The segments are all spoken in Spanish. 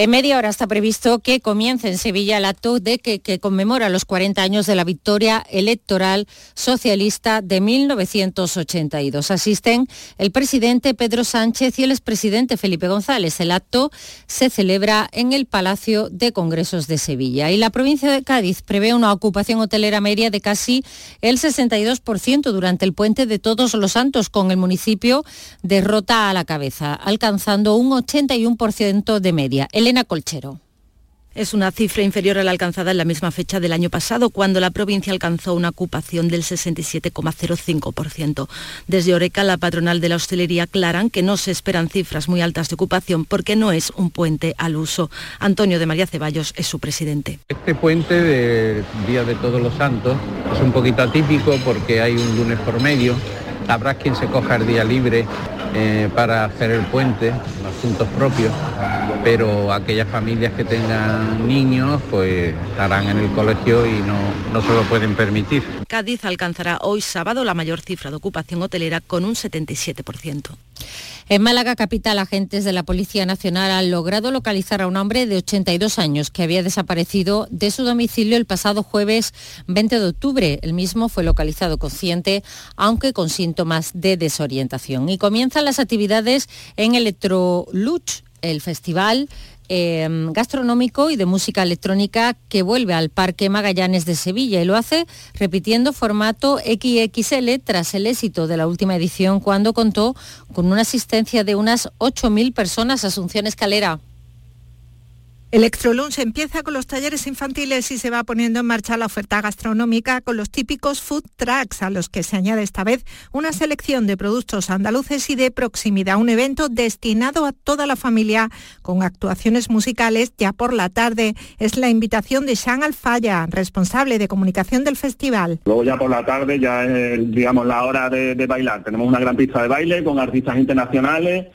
En media hora está previsto que comience en Sevilla el acto de que, conmemora los 40 años de la victoria electoral socialista de 1982. Asisten el presidente Pedro Sánchez y el expresidente Felipe González. El acto se celebra en el Palacio de Congresos de Sevilla. Y la provincia de Cádiz prevé una ocupación hotelera media de casi el 62% durante el puente de Todos los Santos, con el municipio de Rota a la cabeza, alcanzando un 81% de media. Elena Colchero. Es una cifra inferior a la alcanzada en la misma fecha del año pasado, cuando la provincia alcanzó una ocupación del 67,05%. Desde Oreca, la patronal de la hostelería aclaran que no se esperan cifras muy altas de ocupación porque no es un puente al uso. Antonio de María Ceballos es su presidente. Este puente de Día de Todos los Santos es un poquito atípico porque hay un lunes por medio. Habrá quien se coja el día libre eh, para hacer el puente, asuntos propios, pero aquellas familias que tengan niños pues estarán en el colegio y no, no se lo pueden permitir. Cádiz alcanzará hoy sábado la mayor cifra de ocupación hotelera con un 77%. En Málaga capital, agentes de la Policía Nacional han logrado localizar a un hombre de 82 años que había desaparecido de su domicilio el pasado jueves 20 de octubre. El mismo fue localizado consciente, aunque con síntomas de desorientación. Y las actividades en Electroluch, el festival Em, gastronómico y de música electrónica que vuelve al Parque Magallanes de Sevilla y lo hace repitiendo formato XXL tras el éxito de la última edición cuando contó con una asistencia de unas 8.000 personas. Asunción Escalera. Electrolunch empieza con los talleres infantiles y se va poniendo en marcha la oferta gastronómica con los típicos food trucks a los que se añade esta vez una selección de productos andaluces y de proximidad. Un evento destinado a toda la familia con actuaciones musicales ya por la tarde. Es la invitación de Sean Alfaya, responsable de comunicación del festival. Luego ya por la tarde ya es digamos la hora de, de bailar. Tenemos una gran pista de baile con artistas internacionales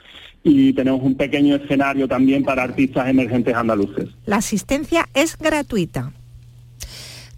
y tenemos un pequeño escenario también para artistas emergentes andaluces. La asistencia es gratuita.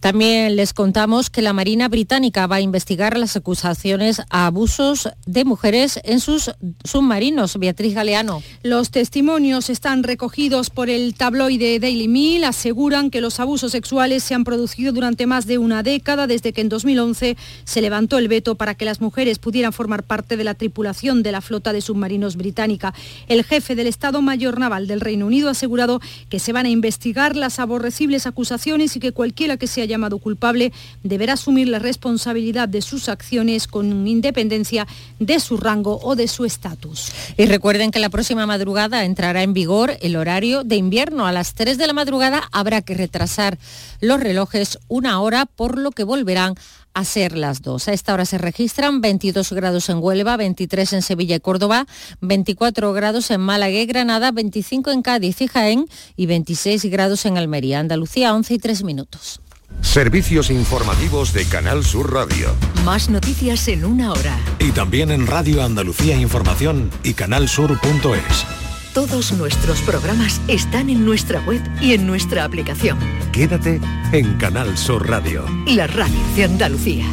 También les contamos que la Marina Británica va a investigar las acusaciones a abusos de mujeres en sus submarinos. Beatriz Galeano. Los testimonios están recogidos por el tabloide Daily Mail. Aseguran que los abusos sexuales se han producido durante más de una década, desde que en 2011 se levantó el veto para que las mujeres pudieran formar parte de la tripulación de la flota de submarinos británica. El jefe del Estado Mayor Naval del Reino Unido ha asegurado que se van a investigar las aborrecibles acusaciones y que cualquiera que se haya llamado culpable deberá asumir la responsabilidad de sus acciones con independencia de su rango o de su estatus. Y recuerden que la próxima madrugada entrará en vigor el horario de invierno. A las 3 de la madrugada habrá que retrasar los relojes una hora, por lo que volverán a ser las dos. A esta hora se registran 22 grados en Huelva, 23 en Sevilla y Córdoba, 24 grados en Málaga y Granada, 25 en Cádiz y Jaén y 26 grados en Almería. Andalucía, 11 y 3 minutos. Servicios informativos de Canal Sur Radio. Más noticias en una hora. Y también en Radio Andalucía Información y canalsur.es. Todos nuestros programas están en nuestra web y en nuestra aplicación. Quédate en Canal Sur Radio. La radio de Andalucía.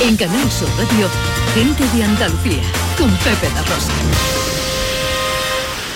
En Canal Sur Radio, gente de Andalucía, con Pepe da Rosa.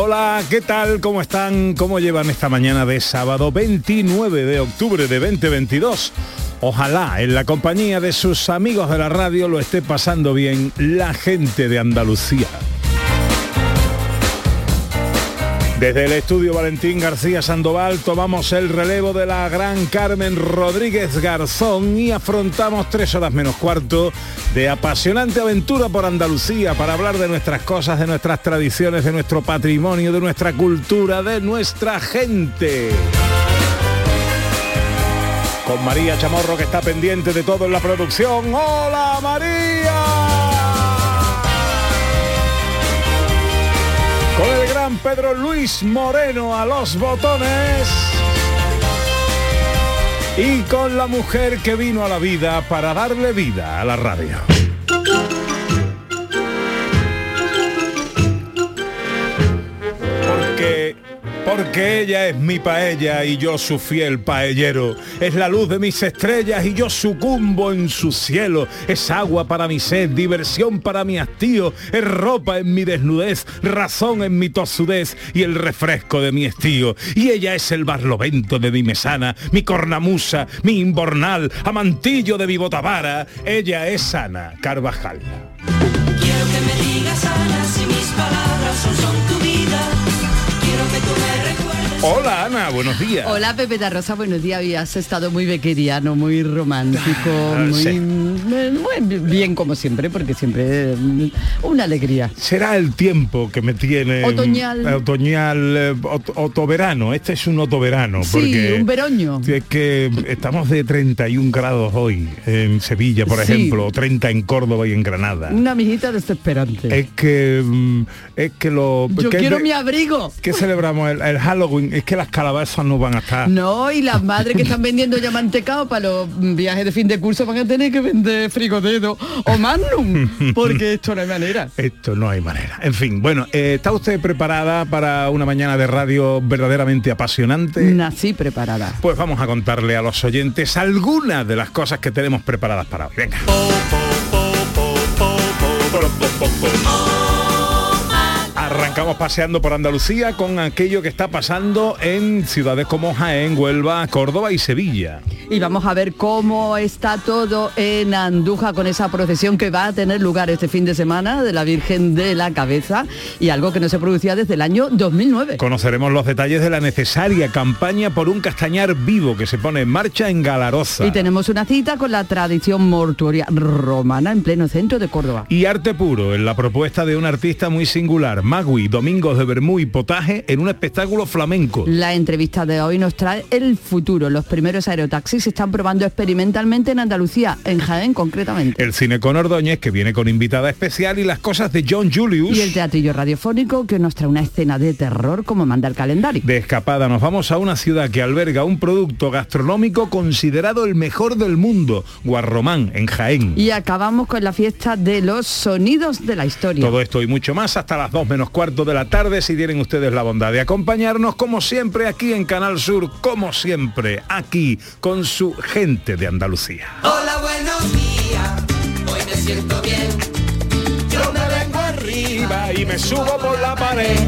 Hola, ¿qué tal? ¿Cómo están? ¿Cómo llevan esta mañana de sábado 29 de octubre de 2022? Ojalá en la compañía de sus amigos de la radio lo esté pasando bien la gente de Andalucía. Desde el estudio Valentín García Sandoval tomamos el relevo de la gran Carmen Rodríguez Garzón y afrontamos tres horas menos cuarto de apasionante aventura por Andalucía para hablar de nuestras cosas, de nuestras tradiciones, de nuestro patrimonio, de nuestra cultura, de nuestra gente. Con María Chamorro que está pendiente de todo en la producción. ¡Hola María! Pedro Luis Moreno a los botones y con la mujer que vino a la vida para darle vida a la radio. Porque ella es mi paella y yo su fiel paellero. Es la luz de mis estrellas y yo sucumbo en su cielo. Es agua para mi sed, diversión para mi hastío, es ropa en mi desnudez, razón en mi tosudez y el refresco de mi estío. Y ella es el barlovento de mi mesana, mi cornamusa, mi imbornal, amantillo de mi botavara. Ella es Ana Carvajal. Quiero que me digas Ana si mis palabras son tu vida. Hola Ana, buenos días. Hola Pepe da Rosa, buenos días. Habías estado muy bequeriano, muy romántico, Ah, muy, sí. muy bien como siempre, porque siempre mm, una alegría. Será el tiempo que me tiene Otoñal. eh, otoñal eh, ot- otoverano. Este es un otoverano Sí, porque un veroño. es que estamos de 31 grados hoy en Sevilla, por Sí. ejemplo, o 30 en Córdoba y en Granada. Una mijita desesperante. Es que mm, es que lo Yo que quiero de- mi abrigo. ¿Qué celebramos el, el Halloween? Es que las calabazas no van a estar. No, y las madres que están vendiendo ya mantecado para los viajes de fin de curso van a tener que vender frigodedo o magnum, porque esto no hay manera. Esto no hay manera. En fin, bueno, eh, ¿está usted preparada para una mañana de radio verdaderamente apasionante? Nací preparada. Pues vamos a contarle a los oyentes algunas de las cosas que tenemos preparadas para hoy. Venga. Arrancamos paseando por Andalucía con aquello que está pasando en ciudades como Jaén, Huelva, Córdoba y Sevilla. Y vamos a ver cómo está todo en Andújar con esa procesión que va a tener lugar este fin de semana de la Virgen de la Cabeza y algo que no se producía desde el año 2009. Conoceremos los detalles de la necesaria campaña por un castañar vivo que se pone en marcha en Galaroza. Y tenemos una cita con la tradición mortuoria romana en pleno centro de Córdoba. Y arte puro en la propuesta de un artista muy singular, Magui, Domingos de Bermú y Potaje en un espectáculo flamenco. La entrevista de hoy nos trae el futuro. Los primeros aerotaxis se están probando experimentalmente en Andalucía, en Jaén concretamente. El cine con Ordóñez, que viene con invitada especial, y las cosas de John Julius. Y el teatrillo radiofónico que nos trae una escena de terror como manda el calendario. De escapada nos vamos a una ciudad que alberga un producto gastronómico considerado el mejor del mundo, Guarromán, en Jaén. Y acabamos con la fiesta de los sonidos de la historia. Todo esto y mucho más hasta las 2 menos cuarto de la tarde si tienen ustedes la bondad de acompañarnos como siempre aquí en Canal Sur, como siempre aquí con su gente de Andalucía. Hola, buenos días. Hoy me siento bien. Yo me vengo arriba y me subo por la pared.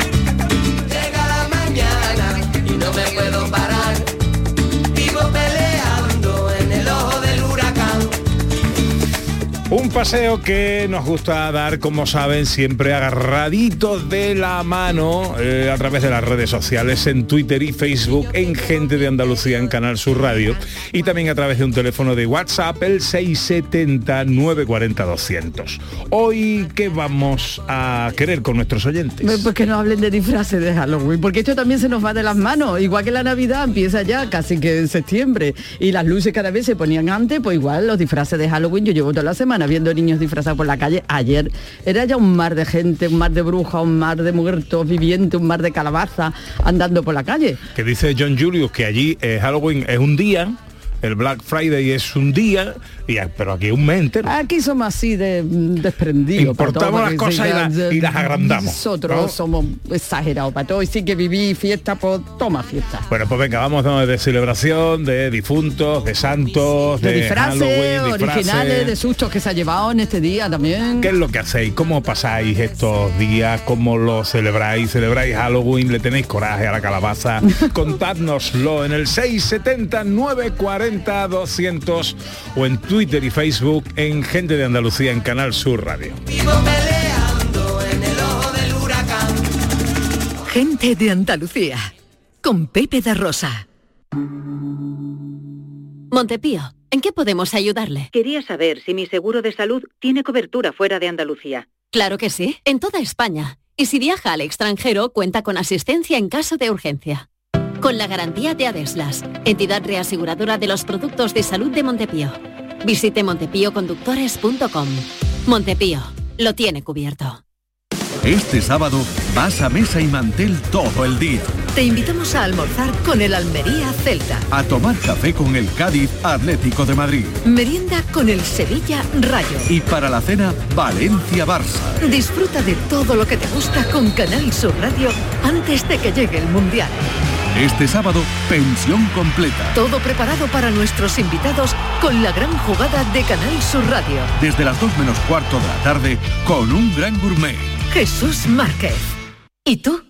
Llega la mañana y no me puedo parar. Un paseo que nos gusta dar, como saben, siempre agarraditos de la mano eh, a través de las redes sociales, en Twitter y Facebook, en Gente de Andalucía, en Canal Sur Radio, y también a través de un teléfono de WhatsApp, el 670-940-200. Hoy, ¿qué vamos a querer con nuestros oyentes? Pues que no hablen de disfraces de Halloween, porque esto también se nos va de las manos. Igual que la Navidad empieza ya casi que en septiembre y las luces cada vez se ponían antes, pues igual los disfraces de Halloween. Yo llevo toda la semana viendo niños disfrazados por la calle. Ayer era ya un mar de gente, un mar de brujas, un mar de muertos vivientes, un mar de calabaza andando por la calle. Que dice John Julius que allí eh, Halloween es un día, el Black Friday es un día, y, pero aquí un mes entero. Aquí somos así de mm, desprendidos. Importamos las cosas y las- y las agrandamos, Nosotros ¿no? somos exagerados para todo. Y sí que viví fiesta, pues toma fiesta. Bueno, pues venga, vamos ¿no? de celebración, de difuntos, de santos, de de, disfraces Halloween, disfraces. originales, de sustos que se ha llevado en este día también. ¿Qué es lo que hacéis? ¿Cómo pasáis estos días? ¿Cómo lo celebráis? ¿Celebráis Halloween? ¿Le tenéis coraje a la calabaza? Contádnoslo en el 670 940 200 o en Twitter y Facebook en Gente de Andalucía en Canal Sur Radio. Vivo peleando en el ojo del huracán. Gente de Andalucía, con Pepe da Rosa. Montepío, ¿en qué podemos ayudarle? Quería saber si mi seguro de salud tiene cobertura fuera de Andalucía. Claro que sí, en toda España. Y si viaja al extranjero, cuenta con asistencia en caso de urgencia. Con la garantía de Adeslas, entidad reaseguradora de los productos de salud de Montepío. Visite montepíoconductores.com. Montepío, lo tiene cubierto. Este sábado vas a Mesa y Mantel todo el día. Te invitamos a almorzar con el Almería Celta. A tomar café con el Cádiz Atlético de Madrid. Merienda con el Sevilla Rayo. Y para la cena, Valencia Barça. Disfruta de todo lo que te gusta con Canal Sur Radio antes de que llegue el Mundial. Este sábado, pensión completa. Todo preparado para nuestros invitados con la gran jugada de Canal Sur Radio. Desde las 2 menos cuarto de la tarde, con un gran gourmet. Jesús Márquez. ¿Y tú?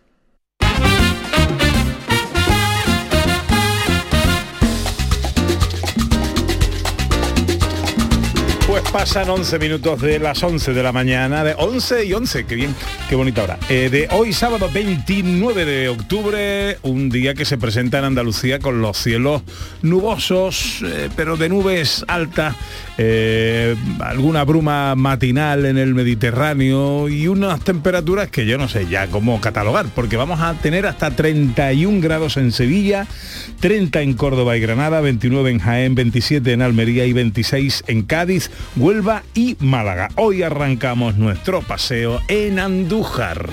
Pues pasan 11 minutos de las 11 de la mañana, de 11 y 11, qué bien, qué bonita hora. Eh, de hoy sábado 29 de octubre, un día que se presenta en Andalucía con los cielos nubosos, eh, pero de nubes altas, eh, alguna bruma matinal en el Mediterráneo y unas temperaturas que yo no sé ya cómo catalogar, porque vamos a tener hasta 31 grados en Sevilla, 30 en Córdoba y Granada, 29 en Jaén, 27 en Almería y 26 en Cádiz, Huelva y Málaga. Hoy arrancamos nuestro paseo en Andújar.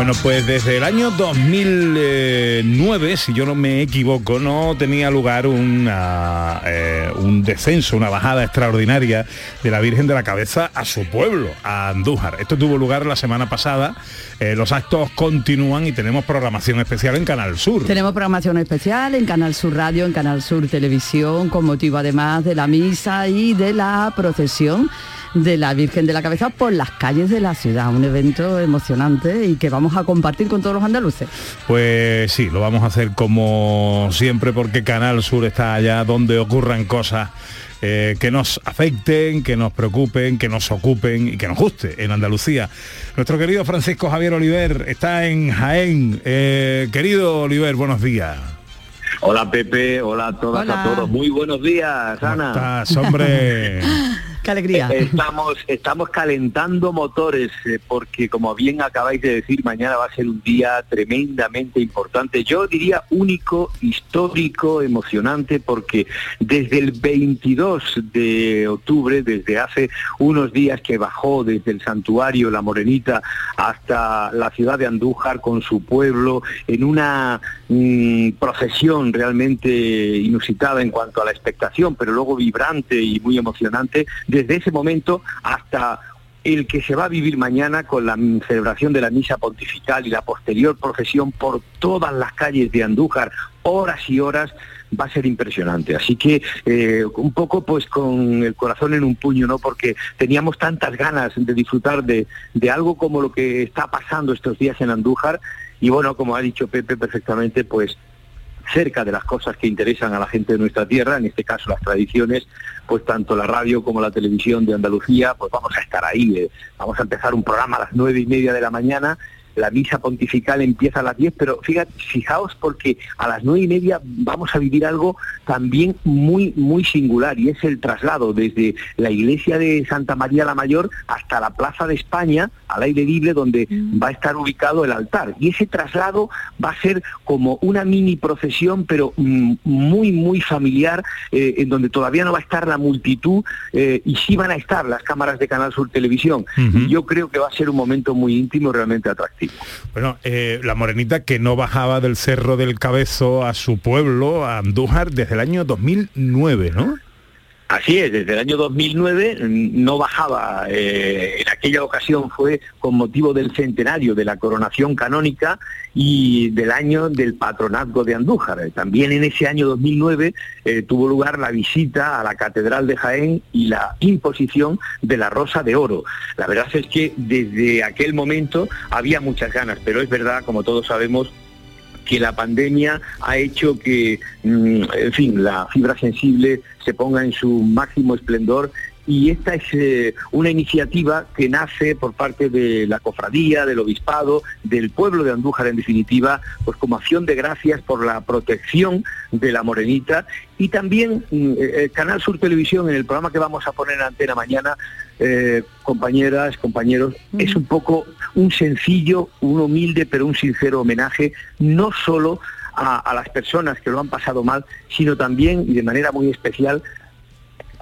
Bueno, pues desde el año 2009, si yo no me equivoco, no tenía lugar eh, un descenso, una bajada extraordinaria de la Virgen de la Cabeza a su pueblo, a Andújar. Esto tuvo lugar la semana pasada. Eh, los actos continúan y tenemos programación especial en Canal Sur. Tenemos programación especial en Canal Sur Radio, en Canal Sur Televisión, con motivo además de la misa y de la procesión de la Virgen de la Cabeza por las calles de la ciudad. Un evento emocionante y que vamos a compartir con todos los andaluces. Pues sí, lo vamos a hacer como siempre porque Canal Sur está allá donde ocurran cosas eh, que nos afecten, que nos preocupen, que nos ocupen y que nos guste en Andalucía. Nuestro querido Francisco Javier Oliver está en Jaén. Eh, querido Oliver, buenos días. Hola Pepe, hola a todas, a todos. Muy buenos días, Ana. estás, hombre? Qué alegría. Eh, Estamos, estamos calentando motores eh, porque, como bien acabáis de decir, mañana va a ser un día tremendamente importante. Yo diría único, histórico, emocionante, porque desde el 22 de octubre, desde hace unos días que bajó desde el santuario La Morenita hasta la ciudad de Andújar con su pueblo, en una mm, procesión realmente inusitada en cuanto a la expectación, pero luego vibrante y muy emocionante, desde ese momento hasta el que se va a vivir mañana con la celebración de la misa pontifical y la posterior procesión por todas las calles de Andújar, horas y horas, va a ser impresionante. Así que eh, un poco pues con el corazón en un puño, ¿no? Porque teníamos tantas ganas de disfrutar de, de algo como lo que está pasando estos días en Andújar. Y bueno, como ha dicho Pepe perfectamente, pues cerca de las cosas que interesan a la gente de nuestra tierra, en este caso las tradiciones, pues tanto la radio como la televisión de Andalucía, pues vamos a estar ahí. eh. Vamos a empezar un programa a las nueve y media de la mañana la misa pontifical empieza a las 10, pero fíjate, fijaos porque a las nueve y media vamos a vivir algo también muy, muy singular y es el traslado desde la iglesia de Santa María la Mayor hasta la Plaza de España, al aire libre, donde va a estar ubicado el altar. Y ese traslado va a ser como una mini procesión, pero mm, muy, muy familiar, eh, en donde todavía no va a estar la multitud eh, y sí van a estar las cámaras de Canal Sur Televisión. Y yo creo que va a ser un momento muy íntimo, realmente atractivo. Bueno, eh, la morenita que no bajaba del Cerro del Cabezo a su pueblo, a Andújar, desde el año 2009, ¿no? Así es, desde el año 2009 mm, no bajaba, eh, en aquella ocasión fue con motivo del centenario de la coronación canónica y del año del patronazgo de Andújar. También en ese año 2009 eh, tuvo lugar la visita a la Catedral de Jaén y la imposición de la Rosa de Oro. La verdad es que desde aquel momento había muchas ganas, pero es verdad, como todos sabemos, que la pandemia ha hecho que, mm, en fin, la fibra sensible se ponga en su máximo esplendor. Y esta es eh, una iniciativa que nace por parte de la cofradía, del obispado, del pueblo de Andújar en definitiva, pues como acción de gracias por la protección de la morenita. Y también mm, eh, Canal Sur Televisión en el programa que vamos a poner en antena mañana, eh, compañeras, compañeros, es un poco un sencillo, un humilde pero un sincero homenaje, no solo a, a las personas que lo han pasado mal, sino también y de manera muy especial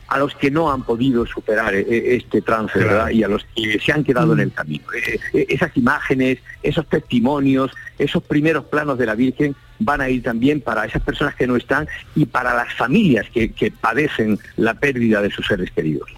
a los que no han podido superar eh, eh, este trance, ¿verdad? Y a los que se han quedado en el camino. Eh, esas imágenes, esos testimonios, esos primeros planos de la Virgen van a ir también para esas personas que no están y para las familias que, que padecen la pérdida de sus seres queridos.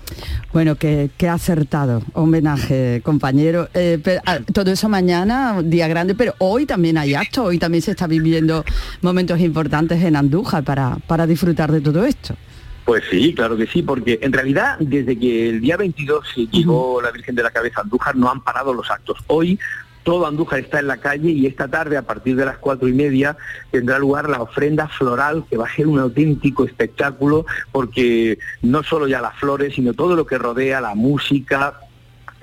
Bueno, qué, qué acertado homenaje, compañero. Eh, pero, ah, todo eso mañana, día grande, pero hoy también hay actos, hoy también se está viviendo momentos importantes en Andújar para, para disfrutar de todo esto. Pues sí, claro que sí, porque en realidad desde que el día 22 se llegó la Virgen de la Cabeza a Andújar no han parado los actos. Hoy todo Andújar está en la calle y esta tarde a partir de las cuatro y media tendrá lugar la ofrenda floral que va a ser un auténtico espectáculo porque no solo ya las flores, sino todo lo que rodea la música,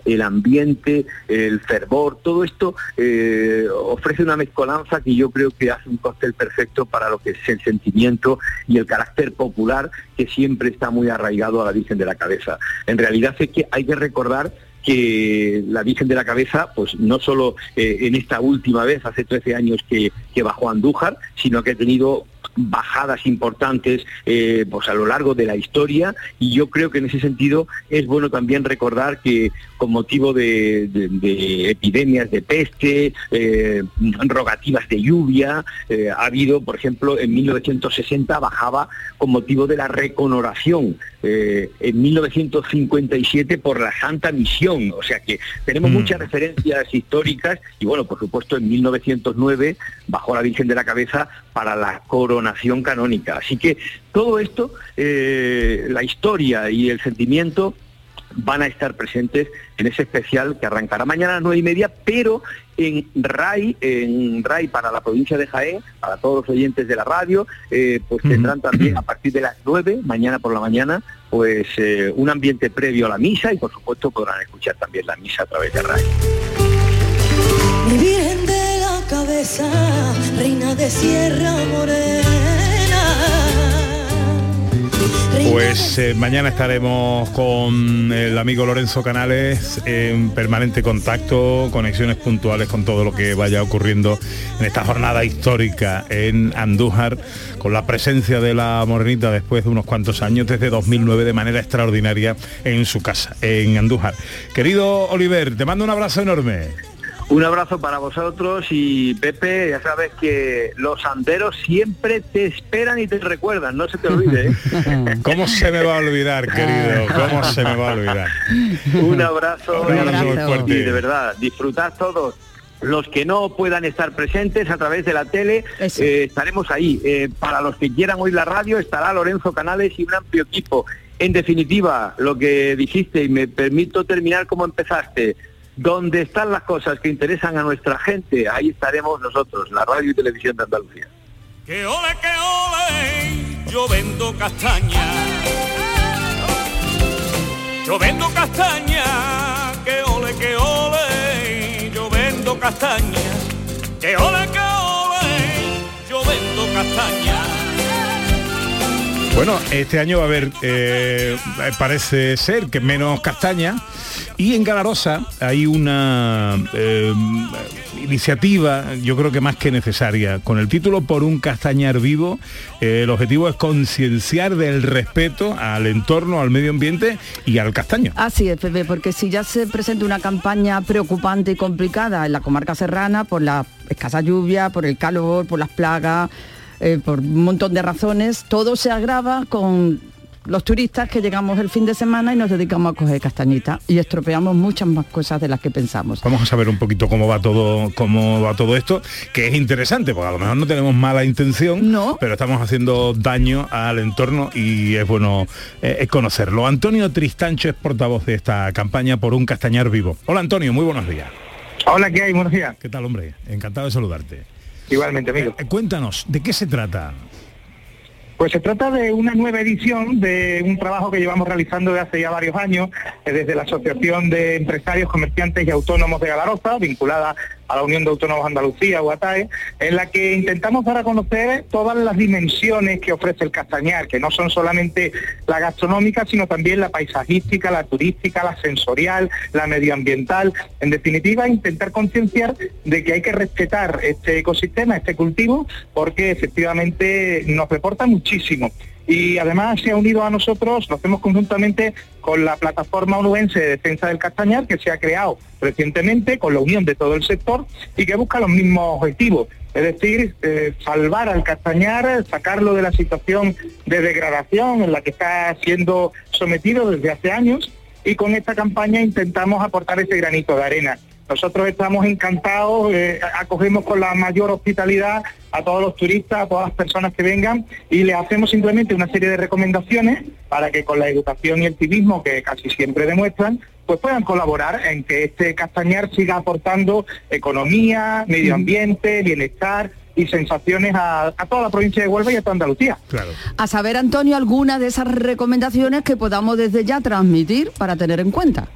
el ambiente, el fervor, todo esto eh, ofrece una mezcolanza que yo creo que hace un cóctel perfecto para lo que es el sentimiento y el carácter popular que siempre está muy arraigado a la Virgen de la Cabeza. En realidad es que hay que recordar que la Virgen de la Cabeza, pues no solo eh, en esta última vez, hace 13 años que, que bajó a Andújar, sino que ha tenido bajadas importantes eh, pues a lo largo de la historia y yo creo que en ese sentido es bueno también recordar que con motivo de, de- de epidemias de peste, eh, rogativas de lluvia, eh, ha habido, por ejemplo, en 1960 bajaba con motivo de la reconoración, en 1957 por la Santa Misión, o sea que tenemos muchas referencias históricas y bueno, por supuesto en 1909 bajó la Virgen de la Cabeza para la coronación canónica. Así que todo esto, eh, la historia y el sentimiento van a estar presentes en ese especial que arrancará mañana a las nueve y media, pero en RAI, en RAI para la provincia de Jaén, para todos los oyentes de la radio, eh, pues tendrán también a partir de las nueve, mañana por la mañana, pues eh, un ambiente previo a la misa y por supuesto podrán escuchar también la misa a través de RAI. Cabeza, reina de Sierra Morena. Pues eh, mañana estaremos con el amigo Lorenzo Canales en permanente contacto, conexiones puntuales con todo lo que vaya ocurriendo en esta jornada histórica en Andújar, con la presencia de la Morenita después de unos cuantos años, desde 2009, de manera extraordinaria en su casa, en Andújar. Querido Oliver, te mando un abrazo enorme. Un abrazo para vosotros y Pepe, ya sabes que los anderos siempre te esperan y te recuerdan, no se te olvide. ¿eh? ¿Cómo se me va a olvidar, querido? ¿Cómo se me va a olvidar? Un abrazo, Un abrazo muy fuerte. y de verdad, disfrutad todos. Los que no puedan estar presentes a través de la tele, eh, estaremos ahí. Eh, para los que quieran oír la radio, estará Lorenzo Canales y un amplio equipo. En definitiva, lo que dijiste, y me permito terminar como empezaste, donde están las cosas que interesan a nuestra gente, ahí estaremos nosotros, la radio y televisión de Andalucía. Que ole, que ole, yo vendo castaña. Yo vendo castaña, que ole, que ole, yo vendo castaña, que ole, que ole, yo vendo castaña. Bueno, este año va a haber, eh, parece ser que menos castaña. Y en Galarosa hay una eh, iniciativa, yo creo que más que necesaria, con el título Por un castañar vivo. Eh, el objetivo es concienciar del respeto al entorno, al medio ambiente y al castaño. Así es, Pepe, porque si ya se presenta una campaña preocupante y complicada en la comarca serrana por la escasa lluvia, por el calor, por las plagas, eh, por un montón de razones, todo se agrava con los turistas que llegamos el fin de semana y nos dedicamos a coger castañitas y estropeamos muchas más cosas de las que pensamos. Vamos a saber un poquito cómo va todo, cómo va todo esto, que es interesante, porque a lo mejor no tenemos mala intención, pero estamos haciendo daño al entorno y es bueno eh, conocerlo. Antonio Tristancho es portavoz de esta campaña por un castañar vivo. Hola Antonio, muy buenos días. Hola, ¿qué hay? Buenos días. ¿Qué tal, hombre? Encantado de saludarte. Igualmente, amigo. Eh, cuéntanos, ¿de qué se trata? Pues se trata de una nueva edición de un trabajo que llevamos realizando desde hace ya varios años, eh, desde la Asociación de Empresarios, Comerciantes y Autónomos de Galaroza, vinculada a la Unión de Autónomos Andalucía, UATAE, en la que intentamos dar a conocer todas las dimensiones que ofrece el castañar, que no son solamente la gastronómica, sino también la paisajística, la turística, la sensorial, la medioambiental. En definitiva, intentar concienciar de que hay que respetar este ecosistema, este cultivo, porque efectivamente nos reporta muchísimo y además se ha unido a nosotros, lo hacemos conjuntamente con la plataforma onubense de defensa del castañar que se ha creado recientemente con la unión de todo el sector y que busca los mismos objetivos, es decir, eh, salvar al castañar, sacarlo de la situación de degradación en la que está siendo sometido desde hace años y con esta campaña intentamos aportar ese granito de arena. Nosotros estamos encantados, eh, acogemos con la mayor hospitalidad a todos los turistas, a todas las personas que vengan y le hacemos simplemente una serie de recomendaciones para que con la educación y el civismo que casi siempre demuestran, pues puedan colaborar en que este castañar siga aportando economía, medio ambiente, bienestar y sensaciones a, a, toda la provincia de Huelva y a toda Andalucía. Claro. A saber, Antonio, alguna de esas recomendaciones que podamos desde ya transmitir para tener en cuenta.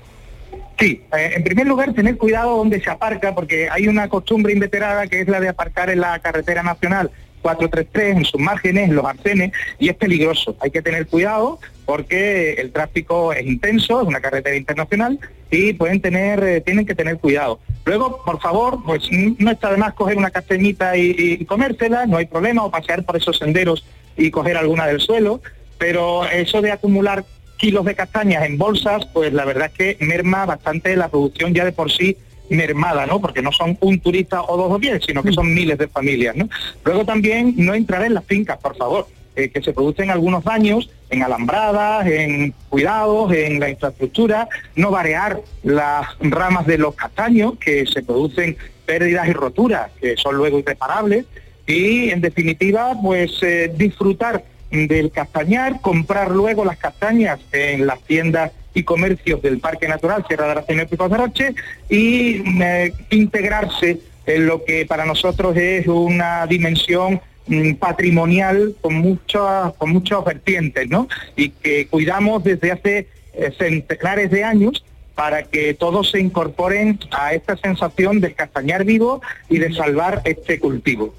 Sí, eh, en primer lugar tener cuidado donde se aparca, porque hay una costumbre inveterada que es la de aparcar en la carretera nacional 433 en sus márgenes, en los arcenes, y es peligroso. Hay que tener cuidado porque el tráfico es intenso, es una carretera internacional y pueden tener, eh, tienen que tener cuidado. Luego, por favor, pues no está de más coger una castañita y, y comérsela, no hay problema, o pasear por esos senderos y coger alguna del suelo, pero eso de acumular kilos de castañas en bolsas, pues la verdad es que merma bastante la producción ya de por sí mermada, ¿no? Porque no son un turista o dos o diez, sino que son miles de familias, ¿no? Luego también no entrar en las fincas, por favor, eh, que se producen algunos daños en alambradas, en cuidados, en la infraestructura, no variar las ramas de los castaños, que se producen pérdidas y roturas, que son luego irreparables, y en definitiva, pues eh, disfrutar del castañar, comprar luego las castañas en las tiendas y comercios del Parque Natural Sierra de Aracena y Pico de Roche y eh, integrarse en lo que para nosotros es una dimensión mm, patrimonial con muchas con muchas vertientes, ¿no? Y que cuidamos desde hace eh, centenares de años para que todos se incorporen a esta sensación del castañar vivo y de salvar este cultivo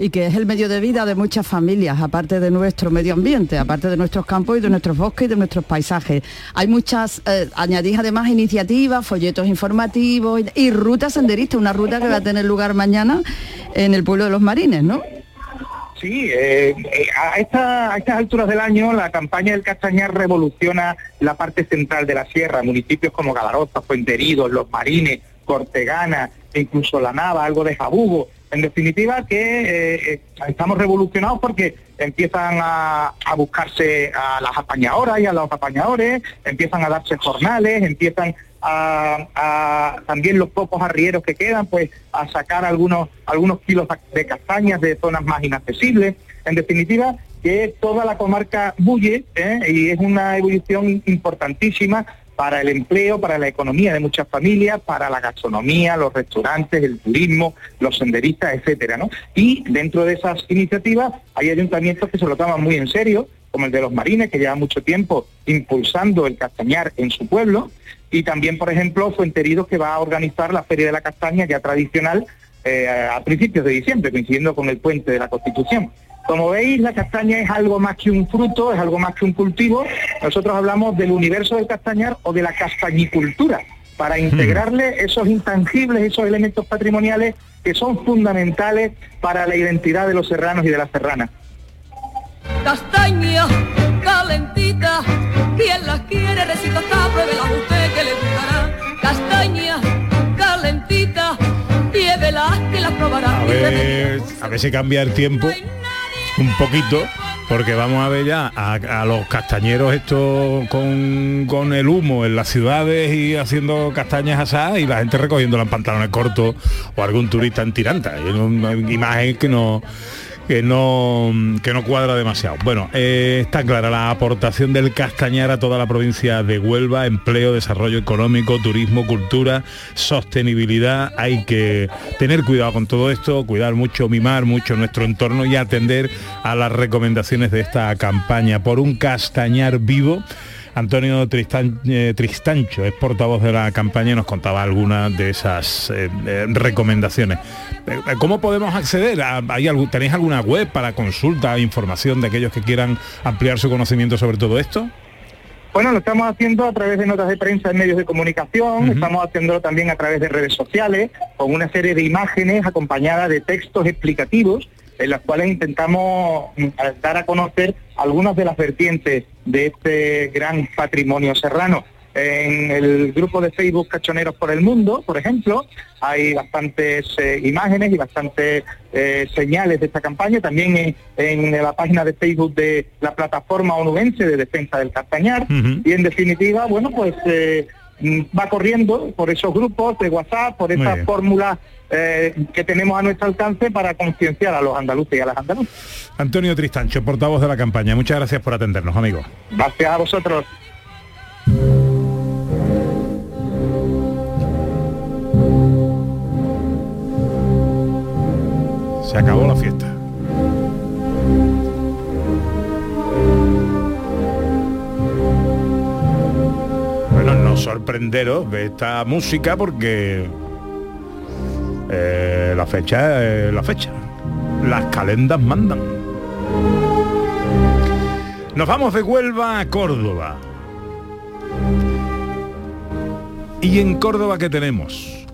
y que es el medio de vida de muchas familias, aparte de nuestro medio ambiente, aparte de nuestros campos y de nuestros bosques y de nuestros paisajes. Hay muchas, eh, añadís además iniciativas, folletos informativos y, y ruta senderista, una ruta que va a tener lugar mañana en el pueblo de los Marines, ¿no? Sí, eh, eh, a, esta, a, estas alturas del año la campaña del Castañar revoluciona la parte central de la sierra, municipios como Galaroza, Fuenteridos, Los Marines, Cortegana, incluso La Nava, algo de Jabugo. En definitiva, que eh, estamos revolucionados porque empiezan a, a, buscarse a las apañadoras y a los apañadores, empiezan a darse jornales, empiezan a, también los pocos arrieros que quedan, pues a sacar algunos, algunos kilos de castañas de zonas más inaccesibles. En definitiva, que toda la comarca bulle ¿eh? y es una evolución importantísima para el empleo, para la economía de muchas familias, para la gastronomía, los restaurantes, el turismo, los senderistas, etcétera, ¿no? Y dentro de esas iniciativas hay ayuntamientos que se lo toman muy en serio, como el de los Marines, que lleva mucho tiempo impulsando el castañar en su pueblo, y también, por ejemplo, Fuenteridos que va a organizar la Feria de la Castaña ya tradicional eh, a principios de diciembre, coincidiendo con el puente de la Constitución. Como veis, la castaña es algo más que un fruto, es algo más que un cultivo. Nosotros hablamos del universo del castañar o de la castañicultura, para integrarle esos intangibles, esos elementos patrimoniales que son fundamentales para la identidad de los serranos y de las serranas. Castaña calentita, quien las quiere recita pruébela usted que le gustará. Castaña calentita, llévela que la probará. A ver, a ver si cambia el tiempo un poquito. Porque vamos a ver ya a, los castañeros estos con, con el humo en las ciudades y haciendo castañas asadas y la gente recogiéndola en pantalones cortos o algún turista en tiranta. Una imagen que no que no que no cuadra demasiado. Bueno, eh, está clara la aportación del Castañar a toda la provincia de Huelva, empleo, desarrollo económico, turismo, cultura, sostenibilidad. Hay que tener cuidado con todo esto, cuidar mucho, mimar mucho nuestro entorno y atender a las recomendaciones de esta campaña por un Castañar vivo. Antonio Tristan- eh, Tristancho es portavoz de la campaña y nos contaba algunas de esas eh, eh, recomendaciones. ¿Cómo podemos acceder? ¿A- hay algún- ¿Tenéis alguna web para consulta, información de aquellos que quieran ampliar su conocimiento sobre todo esto? Bueno, lo estamos haciendo a través de notas de prensa en medios de comunicación, estamos haciéndolo también a través de redes sociales, con una serie de imágenes acompañadas de textos explicativos, en las cuales intentamos mm, dar a conocer algunas de las vertientes de este gran patrimonio serrano. En el grupo de Facebook Cachoneros por el Mundo, por ejemplo, hay bastantes eh, imágenes y bastantes eh, señales de esta campaña. También en, en la página de Facebook de la plataforma onubense de defensa del Castañar. Y en definitiva, bueno, pues eh, va corriendo por esos grupos de WhatsApp, por esas fórmulas eh, que tenemos a nuestro alcance para concienciar a los andaluces y a las andaluzas. Antonio Tristancho, portavoz de la campaña. Muchas gracias por atendernos, amigo. Gracias a vosotros. Se acabó la fiesta. Sorprenderos de esta música porque eh, la fecha es la fecha. Las calendas mandan. Nos vamos de Huelva a Córdoba. ¿Y en Córdoba qué tenemos?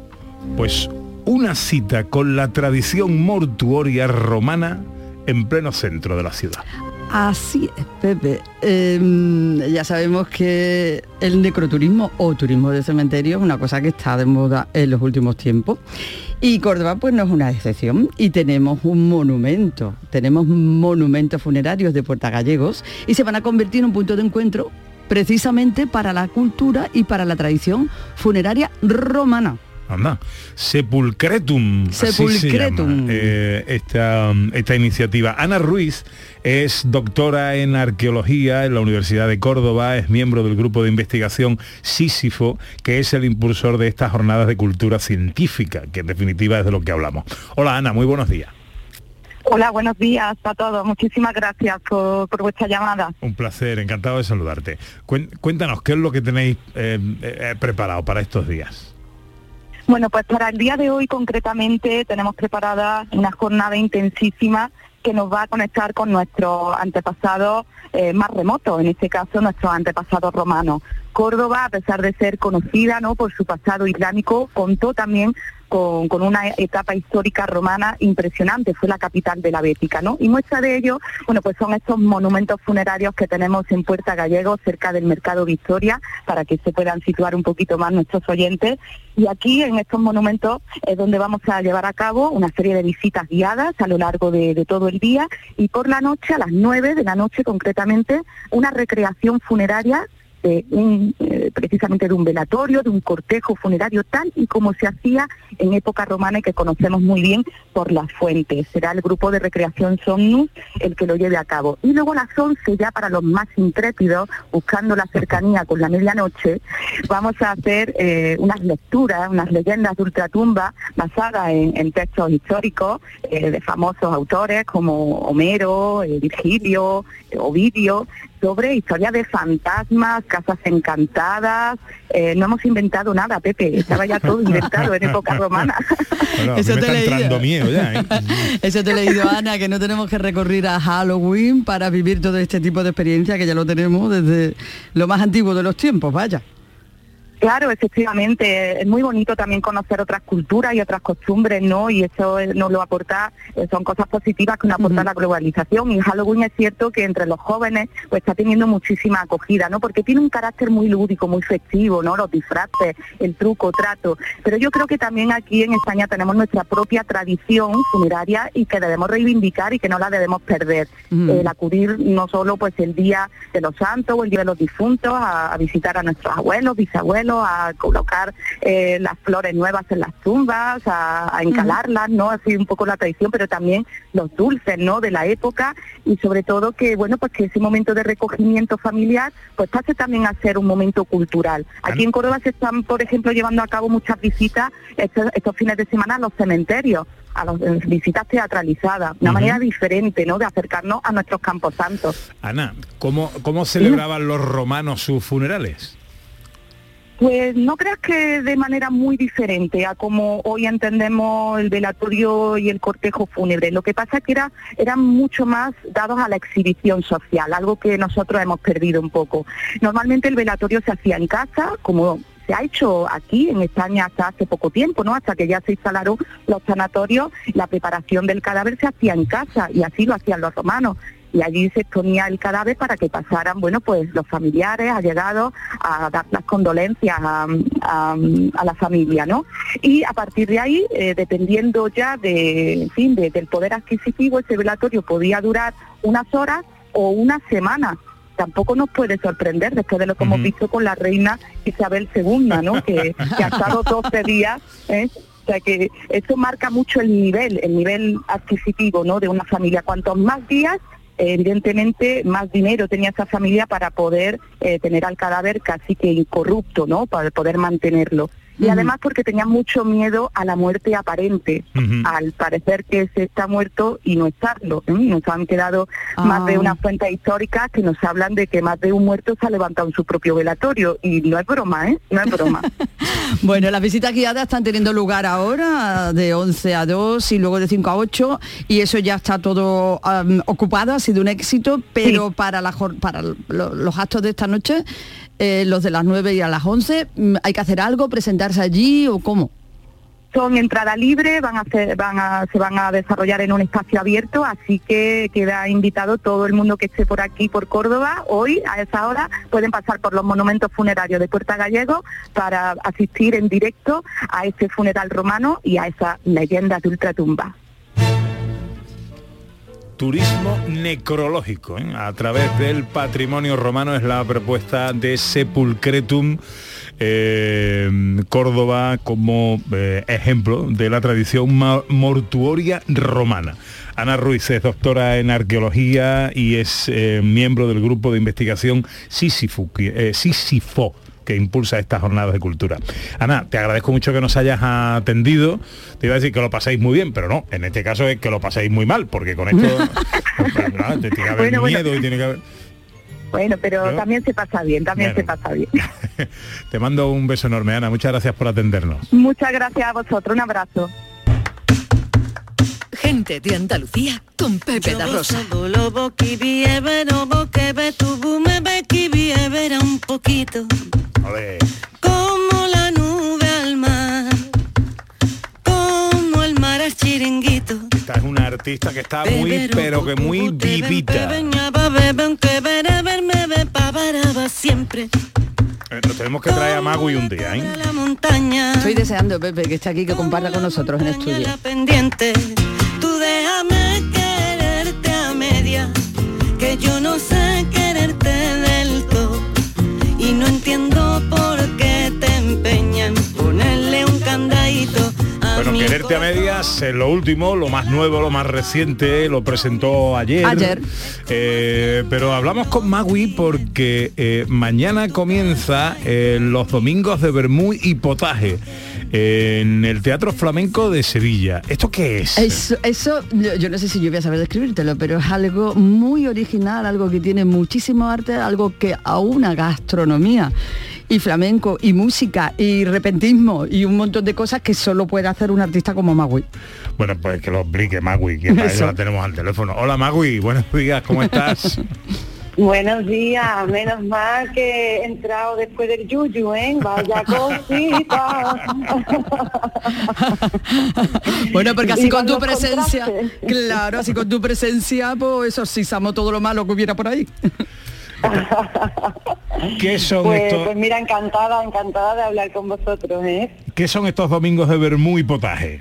Pues una cita con la tradición mortuoria romana en pleno centro de la ciudad. Así es, Pepe. Em, ya sabemos que el necroturismo o turismo de cementerio es una cosa que está de moda en los últimos tiempos. Y Córdoba pues no es una excepción y tenemos un monumento, tenemos monumentos funerarios de Puerta Gallegos y se van a convertir en un punto de encuentro precisamente para la cultura y para la tradición funeraria romana. Anda, Sepulcretum. así se Sepulcretum. llama, eh, esta, esta iniciativa. Ana Ruiz es doctora en arqueología en la Universidad de Córdoba, es miembro del grupo de investigación Sísifo, que es el impulsor de estas jornadas de cultura científica, que en definitiva es de lo que hablamos. Hola Ana, muy buenos días. Hola, buenos días a todos. Muchísimas gracias por, por vuestra llamada. Un placer, encantado de saludarte. Cuéntanos, ¿qué es lo que tenéis eh, eh, preparado para estos días? Bueno, pues para el día de hoy concretamente tenemos preparada una jornada intensísima que nos va a conectar con nuestros antepasados eh, más remotos, en este caso nuestros antepasados romanos. Córdoba, a pesar de ser conocida ¿no? por su pasado islámico, contó también con, con una etapa histórica romana impresionante, fue la capital de la Bética, ¿no? Y muestra de ello, bueno, pues son estos monumentos funerarios que tenemos en Puerta Gallego, cerca del Mercado Victoria, para que se puedan situar un poquito más nuestros oyentes. Y aquí, en estos monumentos, es donde vamos a llevar a cabo una serie de visitas guiadas a lo largo de, de todo el día y por la noche, a las 9 de la noche concretamente, una recreación funeraria de un, eh, precisamente de un velatorio, de un cortejo funerario, tal y como se hacía en época romana y que conocemos muy bien por las fuentes. Será el grupo de recreación Somnus el que lo lleve a cabo. Y luego a las 11, ya para los más intrépidos, buscando la cercanía con la medianoche, vamos a hacer eh, unas lecturas, unas leyendas de ultratumba basadas en, textos históricos eh, de famosos autores como Homero, Virgilio, Ovidio, sobre historias de fantasmas, casas encantadas. Eh, no hemos inventado nada, Pepe, estaba ya todo inventado en época romana. Eso te he leído. Eso te he leído, Ana, que no tenemos que recurrir a Halloween para vivir todo este tipo de experiencia, que ya lo tenemos desde lo más antiguo de los tiempos, vaya. Claro, efectivamente, es muy bonito también conocer otras culturas y otras costumbres, ¿no? Y eso nos lo aporta, eh, son cosas positivas que nos aporta la globalización. Y Halloween es cierto que entre los jóvenes pues está teniendo muchísima acogida, ¿no? Porque tiene un carácter muy lúdico, muy festivo, ¿no? Los disfraces, el truco, trato. Pero yo creo que también aquí en España tenemos nuestra propia tradición funeraria y que debemos reivindicar y que no la debemos perder. El acudir no solo pues el día de los santos o el día de los difuntos a visitar a nuestros abuelos, bisabuelos, a colocar eh, las flores nuevas en las tumbas, a, encalarlas, ¿no? Así un poco la tradición, pero también los dulces, ¿no? De la época y sobre todo que, bueno, pues que ese momento de recogimiento familiar, pues pase también a ser un momento cultural. Aquí en Córdoba se están, por ejemplo, llevando a cabo muchas visitas estos, estos fines de semana a los cementerios a las visitas teatralizadas, una manera diferente, ¿no? De acercarnos a nuestros campos santos. Ana, ¿cómo, cómo celebraban los romanos sus funerales? Pues no creas que de manera muy diferente a como hoy entendemos el velatorio y el cortejo fúnebre. Lo que pasa es que era, eran mucho más dados a la exhibición social, algo que nosotros hemos perdido un poco. Normalmente el velatorio se hacía en casa, como se ha hecho aquí en España hasta hace poco tiempo, ¿no? Hasta que ya se instalaron los sanatorios, la preparación del cadáver se hacía en casa y así lo hacían los romanos y allí se exponía el cadáver para que pasaran, bueno, pues los familiares, allegados, a dar las condolencias a, la familia, ¿no? Y a partir de ahí, eh, dependiendo ya de, en fin, del poder adquisitivo, ese velatorio podía durar unas horas o una semana tampoco nos puede sorprender después de lo que hemos visto con la reina Isabel II, ¿no? que, que ha estado 12 días. ¿eh? O sea que eso marca mucho el nivel, el nivel adquisitivo ¿no? de una familia. Cuantos más días, evidentemente más dinero tenía esa familia para poder eh, tener al cadáver casi que incorrupto, ¿no? Para poder mantenerlo y además porque tenían mucho miedo a la muerte aparente, al parecer que se está muerto y no estarlo. ¿eh? Nos han quedado más de ah. unas fuentes históricas que nos hablan de que más de un muerto se ha levantado en su propio velatorio y no es broma, ¿eh? No es broma. bueno, las visitas guiadas están teniendo lugar ahora de 11 a 2 y luego de 5 a 8 y eso ya está todo ocupado, ha sido un éxito, pero para, la, para los actos de esta noche eh, los de las 9 y a las 11, mm, ¿hay que hacer algo, presentarse allí o cómo? Son entrada libre, van a se van a desarrollar en un espacio abierto, así que queda invitado todo el mundo que esté por aquí, por Córdoba, hoy a esa hora pueden pasar por los monumentos funerarios de Puerta Gallego para asistir en directo a este funeral romano y a esa leyenda de ultratumba turismo necrológico ¿eh? a través del patrimonio romano es la propuesta de Sepulcretum eh, Córdoba como eh, ejemplo de la tradición mortuoria romana. Ana Ruiz es doctora en arqueología y es miembro del grupo de investigación Sísifo que impulsa estas jornadas de cultura. Ana, te agradezco mucho que nos hayas atendido. Te iba a decir que lo paséis muy bien, pero no, en este caso es que lo paséis muy mal, porque con esto pues, te tiene que haber miedo y tiene que haber... Bueno, pero también se pasa bien, también se pasa bien. Te mando un beso enorme, Ana. Muchas gracias por atendernos. Muchas gracias a vosotros. Un abrazo. Gente de Andalucía con Pepe da Rosa. un poquito. Como la nube al mar. Como el mar al chiringuito. Esta es una artista que está muy, pero que muy vivita. siempre. Eh, nos tenemos que traer a Magui un día, ¿eh? Estoy deseando, Pepe, que esté aquí, que comparta con nosotros en estudio. Pendiente, tú déjame a medias eh, lo último, lo más nuevo, lo más reciente, lo presentó ayer. Ayer. Eh, pero hablamos con Magui porque eh, mañana comienza eh, los domingos de Bermú y Potaje en el Teatro Flamenco de Sevilla. ¿Esto qué es? Eso, yo no sé si yo voy a saber describírtelo, pero es algo muy original, algo que tiene muchísimo arte, algo que a una gastronomía y flamenco y música y repentismo y un montón de cosas que solo puede hacer un artista como Magui. Bueno, pues que lo explique Magui, que para eso Eso. la tenemos al teléfono. Hola Magui, buenos días, ¿cómo estás? Buenos días, menos mal que he entrado después del yuyu, ¿eh? Vaya cosita. Bueno, porque así Y con tu presencia, claro, así con tu presencia, pues exorcizamos todo lo malo que hubiera por ahí. ¿Qué son Pues, estos? pues mira, encantada, encantada de hablar con vosotros, ¿eh? ¿Qué son estos domingos de Bermú y Potaje?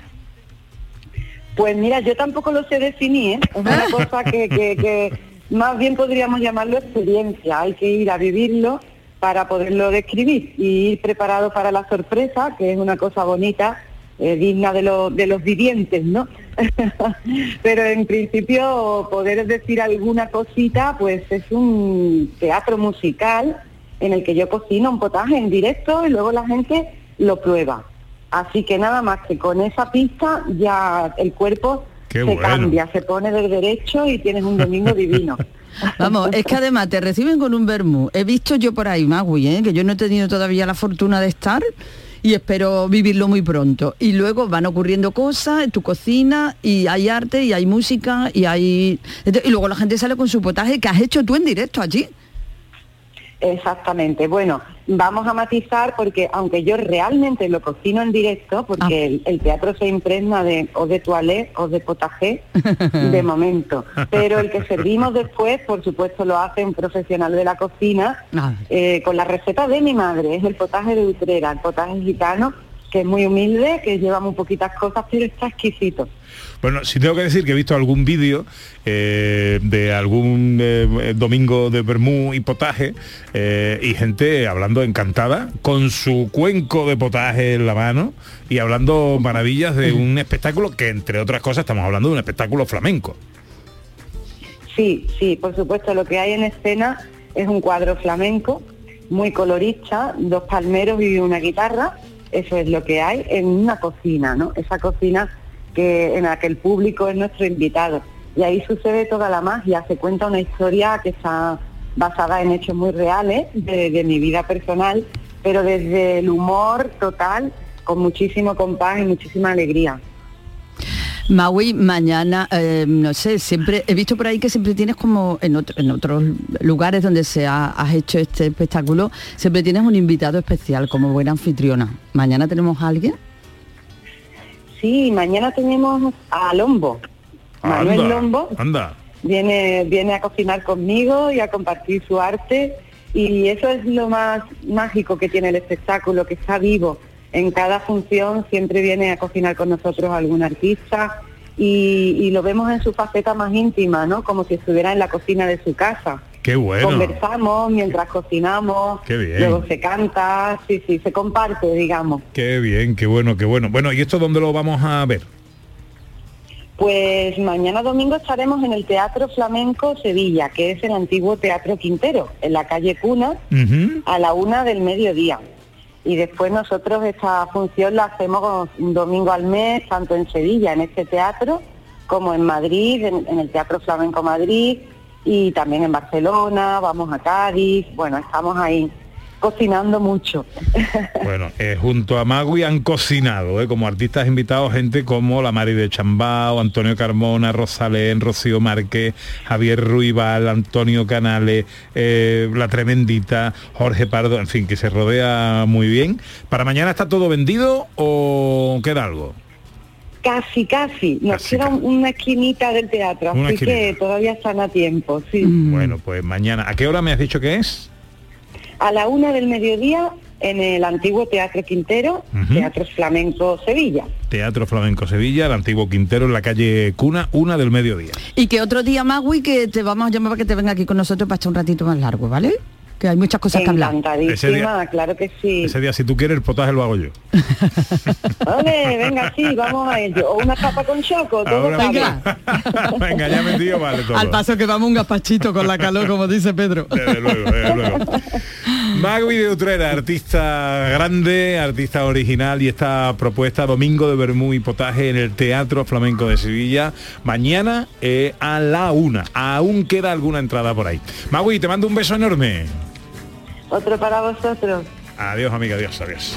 Pues mira, yo tampoco lo sé definir, ¿eh? Es una cosa que, que- que más bien podríamos llamarlo experiencia. Hay que ir a vivirlo para poderlo describir y ir preparado para la sorpresa, que es una cosa bonita, eh, digna de, lo- de los vivientes, ¿no? Pero en principio poder decir alguna cosita, pues es un teatro musical en el que yo cocino un potaje en directo y luego la gente lo prueba. Así que nada más que con esa pista ya el cuerpo Qué se bueno. cambia, se pone del derecho y tienes un domingo divino. Vamos, es que además te reciben con un vermú. He visto yo por ahí, Magui, ¿eh? que yo no he tenido todavía la fortuna de estar y espero vivirlo muy pronto. Y luego van ocurriendo cosas en tu cocina y hay arte y hay música y hay... Y luego la gente sale con su potaje que has hecho tú en directo allí. Exactamente. Bueno, vamos a matizar porque aunque yo realmente lo cocino en directo, porque el, el teatro se impregna de o de toilette o de potaje de momento, pero el que servimos después, por supuesto, lo hace un profesional de la cocina eh, con la receta de mi madre, es el potaje de Utrera, el potaje gitano, que es muy humilde, que lleva muy poquitas cosas, pero está exquisito. Bueno, sí tengo que decir que he visto algún vídeo eh, de algún eh, domingo de Bermú y potaje eh, y gente hablando encantada con su cuenco de potaje en la mano y hablando maravillas de un espectáculo que entre otras cosas estamos hablando de un espectáculo flamenco. Sí, sí, por supuesto, lo que hay en escena es un cuadro flamenco, muy colorista, dos palmeros y una guitarra, eso es lo que hay en una cocina, ¿no? Esa cocina que en la que el público es nuestro invitado. Y ahí sucede toda la magia, se cuenta una historia que está basada en hechos muy reales de, de mi vida personal, pero desde el humor total, con muchísimo compás y muchísima alegría. Maui, mañana, eh, no sé, siempre he visto por ahí que siempre tienes como en, otro- en otros lugares donde se ha, has hecho este espectáculo, siempre tienes un invitado especial como buena anfitriona. Mañana tenemos a alguien. Sí, mañana tenemos a Lombo, Manuel Anda, Lombo, Anda. viene, viene a cocinar conmigo y a compartir su arte y eso es lo más mágico que tiene el espectáculo, que está vivo. En cada función siempre viene a cocinar con nosotros algún artista y, y lo vemos en su faceta más íntima, ¿no? Como si estuviera en la cocina de su casa. Qué bueno. Conversamos mientras cocinamos, Qué bien. luego se canta, sí, sí, se comparte, digamos. Qué bien, qué bueno, qué bueno. Bueno, ¿y esto dónde lo vamos a ver? Pues mañana domingo estaremos en el Teatro Flamenco Sevilla, que es el antiguo Teatro Quintero, en la calle Cuna, a la una del mediodía. Y después nosotros esta función la hacemos un domingo al mes, tanto en Sevilla, en este teatro, como en Madrid, en, en el Teatro Flamenco Madrid, y también en Barcelona, vamos a Cádiz, bueno, estamos ahí cocinando mucho. Bueno, eh, junto a Magui han cocinado, eh, como artistas invitados, gente como la Mari de Chambao, Antonio Carmona, Rosalén, Rocío Márquez, Javier Ruibal, Antonio Canales, eh, La Tremendita, Jorge Pardo, en fin, que se rodea muy bien. ¿Para mañana está todo vendido o queda algo? Casi, casi. Nos queda un- una esquinita del teatro, Una así que todavía están a tiempo, sí. Bueno, pues mañana. ¿A qué hora me has dicho que es? A la una del mediodía en el antiguo Teatro Quintero. Teatro Flamenco Sevilla. Teatro Flamenco Sevilla, el antiguo Quintero en la calle Cuna, una del mediodía. Y que otro día, Magui, que te vamos a llamar para que te venga aquí con nosotros para echar un ratito más largo, ¿vale? Que hay muchas cosas que hablar. Ese día- claro que sí. Ese día, si tú quieres, el potaje lo hago yo. Ole, venga, sí, vamos a ello. O una papa con choco, todo Ahora- cabe. Venga, ya metido, vale todo. Al paso que vamos un gazpachito con la calor, como dice Pedro. Desde luego, desde luego. Magui de Utrera, artista grande, artista original y esta propuesta Domingo de Bermú y Potaje en el Teatro Flamenco de Sevilla, mañana eh, a la una. Aún queda alguna entrada por ahí. Magui, te mando un beso enorme. Otro para vosotros. Adiós, amiga, adiós, adiós.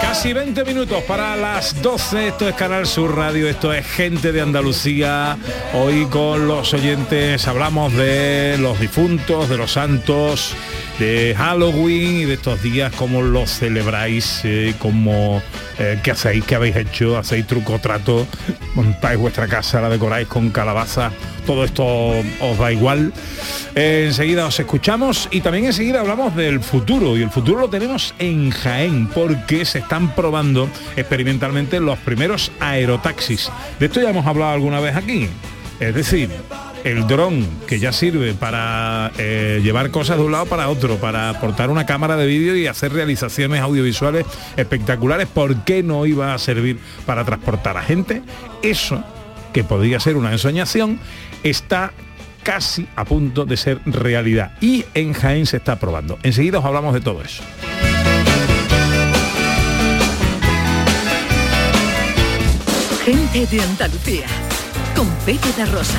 Casi 20 minutos para las 12. Esto es Canal Sur Radio, esto es Gente de Andalucía. Hoy con los oyentes hablamos de los difuntos, de los santos, de Halloween y de estos días, cómo los celebráis, eh, cómo, eh, qué hacéis, qué habéis hecho, hacéis truco trato, montáis vuestra casa, la decoráis con calabaza, todo esto os da igual. Enseguida os escuchamos y también enseguida hablamos del futuro y el futuro lo tenemos en Jaén porque se están probando experimentalmente los primeros aerotaxis. De esto ya hemos hablado alguna vez aquí. Es decir, el dron que ya sirve para eh, llevar cosas de un lado para otro, para aportar una cámara de vídeo y hacer realizaciones audiovisuales espectaculares, ¿por qué no iba a servir para transportar a gente? Eso, que podría ser una ensoñación, está casi a punto de ser realidad y en Jaén se está probando. Enseguida os hablamos de todo eso. Gente de Andalucía. Con Pepe Rosa.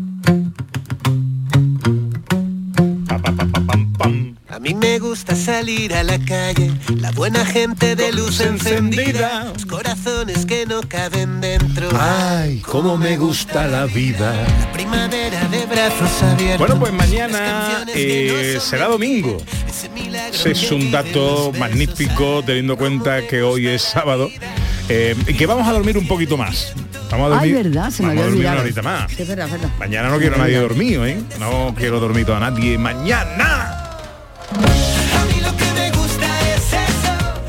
Me gusta salir a la calle, la buena gente de luz encendida, los corazones que no caben dentro. Ay, cómo me gusta la vida. Primavera de brazos abiertos. Bueno, pues mañana eh, será domingo. Ese es un dato magnífico teniendo en cuenta que hoy es sábado. eh, y que vamos a dormir un poquito más. Vamos a Ay, dormir, verdad, se me vamos había a dormir una horita más. Sí, verdad, verdad. Mañana no quiero a nadie dormido, ¿eh? No quiero dormir a nadie. Mañana. Bye.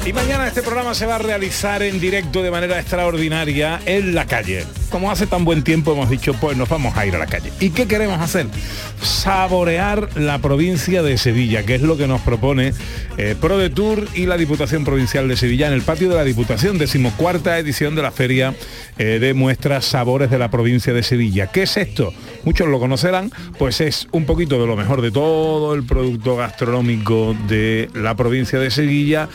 Y mañana este programa se va a realizar en directo de manera extraordinaria en la calle. como hace tan buen tiempo, hemos dicho, pues nos vamos a ir a la calle. ¿Y qué queremos hacer? Saborear la provincia de Sevilla, que es lo que nos propone eh, Pro de Tour y la Diputación Provincial de Sevilla en el patio de la Diputación, decimocuarta edición de la Feria eh, de Muestras Sabores de la provincia de Sevilla. ¿Qué es esto? Muchos lo conocerán, pues es un poquito de lo mejor de todo el producto gastronómico de la provincia de Sevilla,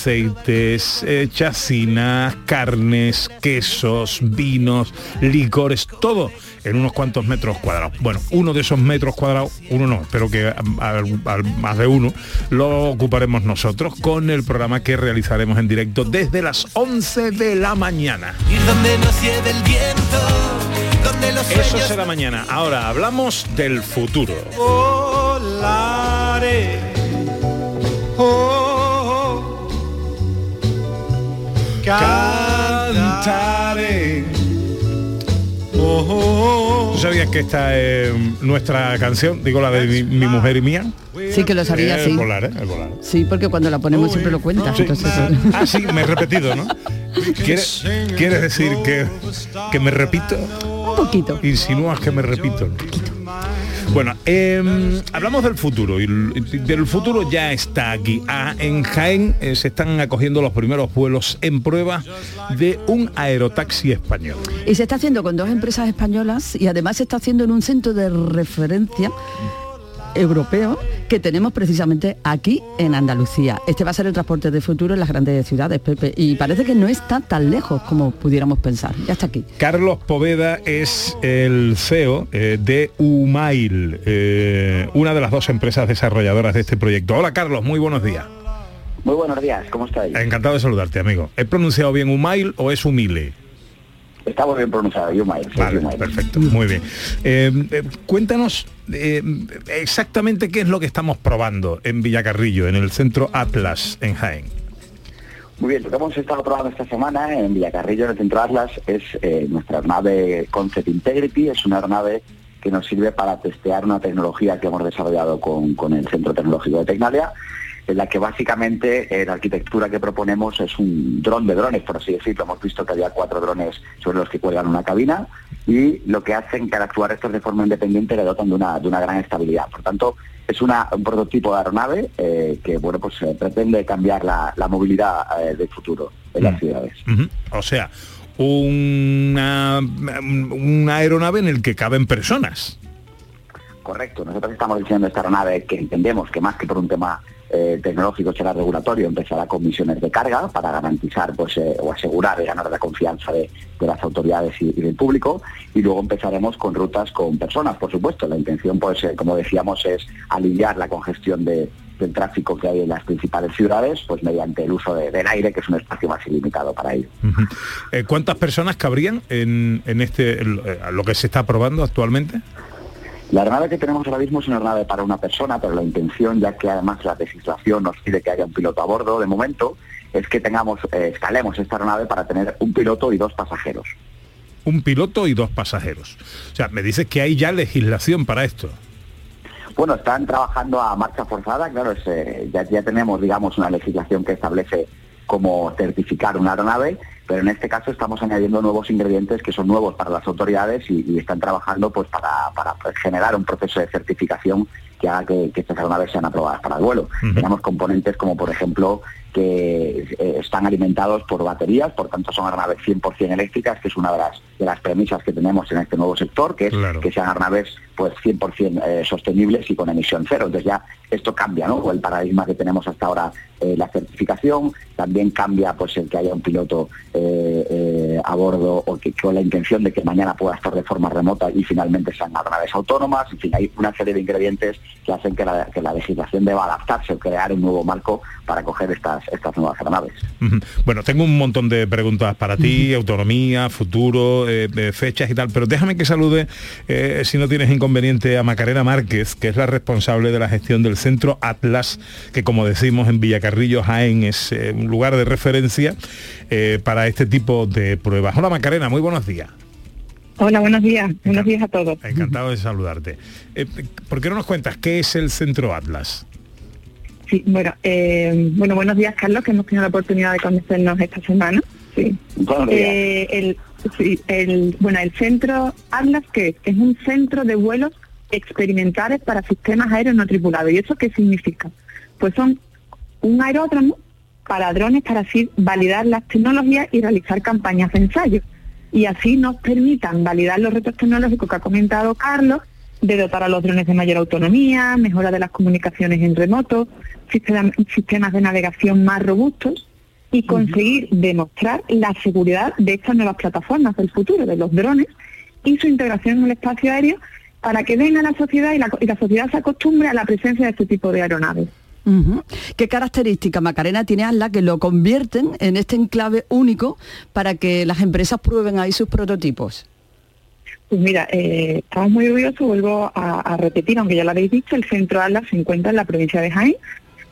aceites, eh, chacinas, carnes, quesos, vinos, licores, todo en unos cuantos metros cuadrados. Bueno, uno de esos metros cuadrados, uno no, pero que al- al- más de uno, lo ocuparemos nosotros con el programa que realizaremos en directo desde las 11 de la mañana. Ir donde nos lleve el viento, donde los Eso será mañana. Ahora hablamos del futuro. volaré. Cantaré. ¿Tú sabías que esta es nuestra canción? Digo, la de mi, mi mujer y mía. Sí, que lo sabía, Eh, sí. El volar, ¿eh? El volar. Sí, porque cuando la ponemos siempre lo cuentas. Sí. entonces, Ah, sí, me he repetido, ¿no? ¿Quieres, quieres decir que, que me repito? Un poquito. Insinúas que me repito. Bueno, eh, hablamos del futuro y del futuro ya está aquí. Ah, en Jaén eh, se están acogiendo los primeros vuelos en prueba de un aerotaxi español. Y se está haciendo con dos empresas españolas y además se está haciendo en un centro de referencia europeo que tenemos precisamente aquí en Andalucía. Este va a ser el transporte de futuro en las grandes ciudades, Pepe, y parece que no está tan lejos como pudiéramos pensar. Ya está aquí. Carlos Poveda es el CEO eh, de Umail, eh, una de las dos empresas desarrolladoras de este proyecto. Hola Carlos, muy buenos días. Muy buenos días, ¿cómo estáis? Encantado de saludarte, amigo. ¿He pronunciado bien Umail o es Humile? Muy bien pronunciado, Yumail. sí, Vale, Yumail. perfecto, muy bien. Eh, eh, cuéntanos eh, exactamente qué es lo que estamos probando en Villacarrillo, en el centro Atlas, en Jaén. Muy bien, lo que hemos estado probando esta semana en Villacarrillo, en el Centro Atlas, es eh, nuestra aeronave Concept Integrity. Es una aeronave que nos sirve para testear una tecnología que hemos desarrollado con, con el Centro Tecnológico de Tecnalia, en la que básicamente eh, la arquitectura que proponemos es un dron de drones, por así decirlo. Hemos visto que había cuatro drones sobre los que cuelgan una cabina y lo que hacen que al actuar estos de forma independiente le dotan de una, de una gran estabilidad. Por tanto, es una- un prototipo de aeronave eh, que bueno pues eh, pretende cambiar la, la movilidad del futuro en las ciudades. Ujú. O sea, una, una aeronave en el que caben personas. Correcto, nosotros estamos diseñando esta aeronave que entendemos que más que por un tema eh, tecnológico será regulatorio, empezará con misiones de carga para garantizar pues eh, o asegurar y ganar la confianza de, de las autoridades y, del público y luego empezaremos con rutas con personas, por supuesto. La intención pues eh, como decíamos es aliviar la congestión de- del tráfico que hay en las principales ciudades pues mediante el uso de- del aire que es un espacio más ilimitado para ello. ¿Cuántas personas cabrían en, en este lo que se está probando actualmente? La aeronave que tenemos ahora mismo es una aeronave para una persona, pero la intención, ya que además la legislación nos pide que haya un piloto a bordo, de momento, es que tengamos, eh, escalemos esta aeronave para tener un piloto y dos pasajeros. Un piloto y dos pasajeros. O sea, me dices que hay ya legislación para esto. Bueno, están trabajando a marcha forzada, claro, es, eh, ya, ya tenemos, digamos, una legislación que establece cómo certificar una aeronave, pero en este caso estamos añadiendo nuevos ingredientes que son nuevos para las autoridades y, y están trabajando pues para, para generar un proceso de certificación que haga que, que estas aeronaves sean aprobadas para el vuelo. Tenemos componentes como, por ejemplo, que eh, están alimentados por baterías, por tanto son aeronaves 100% eléctricas, que es una de las, de las premisas que tenemos en este nuevo sector, que es que sean aeronaves pues 100% eh, sostenibles y con emisión cero. Entonces ya esto cambia, ¿no? El paradigma que tenemos hasta ahora, eh, la certificación, también cambia pues el que haya un piloto eh, eh, a bordo o que con la intención de que mañana pueda estar de forma remota y finalmente sean aeronaves autónomas. En fin, hay una serie de ingredientes que hacen que la, que la legislación deba adaptarse o crear un nuevo marco para coger estas, estas nuevas aeronaves. Bueno, tengo un montón de preguntas para ti, autonomía, futuro, eh, fechas y tal, pero déjame que salude, si no tienes inconveniente, a Macarena Márquez, que es la responsable de la gestión del Centro Atlas, que como decimos en Villacarrillo, Jaén, es eh, un lugar de referencia eh, para este tipo de pruebas. Hola Macarena, muy buenos días. Hola, buenos días. Buenos días a todos. Encantado de saludarte. Eh, ¿Por qué no nos cuentas qué es el Centro Atlas? Sí, bueno, eh, bueno, buenos días, Carlos, que hemos tenido la oportunidad de conocernos esta semana. Sí. Buenos días. Eh, el, Sí, el, bueno, el centro Atlas, que es un centro de vuelos experimentales para sistemas aéreos no tripulados. ¿Y eso qué significa? Pues son un aeródromo para drones para así validar las tecnologías y realizar campañas de ensayo. Y así nos permitan validar los retos tecnológicos que ha comentado Carlos, de dotar a los drones de mayor autonomía, mejora de las comunicaciones en remoto, sistemas de navegación más robustos y conseguir demostrar la seguridad de estas nuevas plataformas del futuro, de los drones y su integración en el espacio aéreo para que venga la sociedad y la, y la sociedad se acostumbre a la presencia de este tipo de aeronaves. ¿Qué característica Macarena tiene ASLA que lo convierten en este enclave único para que las empresas prueben ahí sus prototipos? Pues mira, eh, estamos muy orgullosos, vuelvo a, repetir, aunque ya lo habéis dicho, el centro ASLA se encuentra en la provincia de Jaén,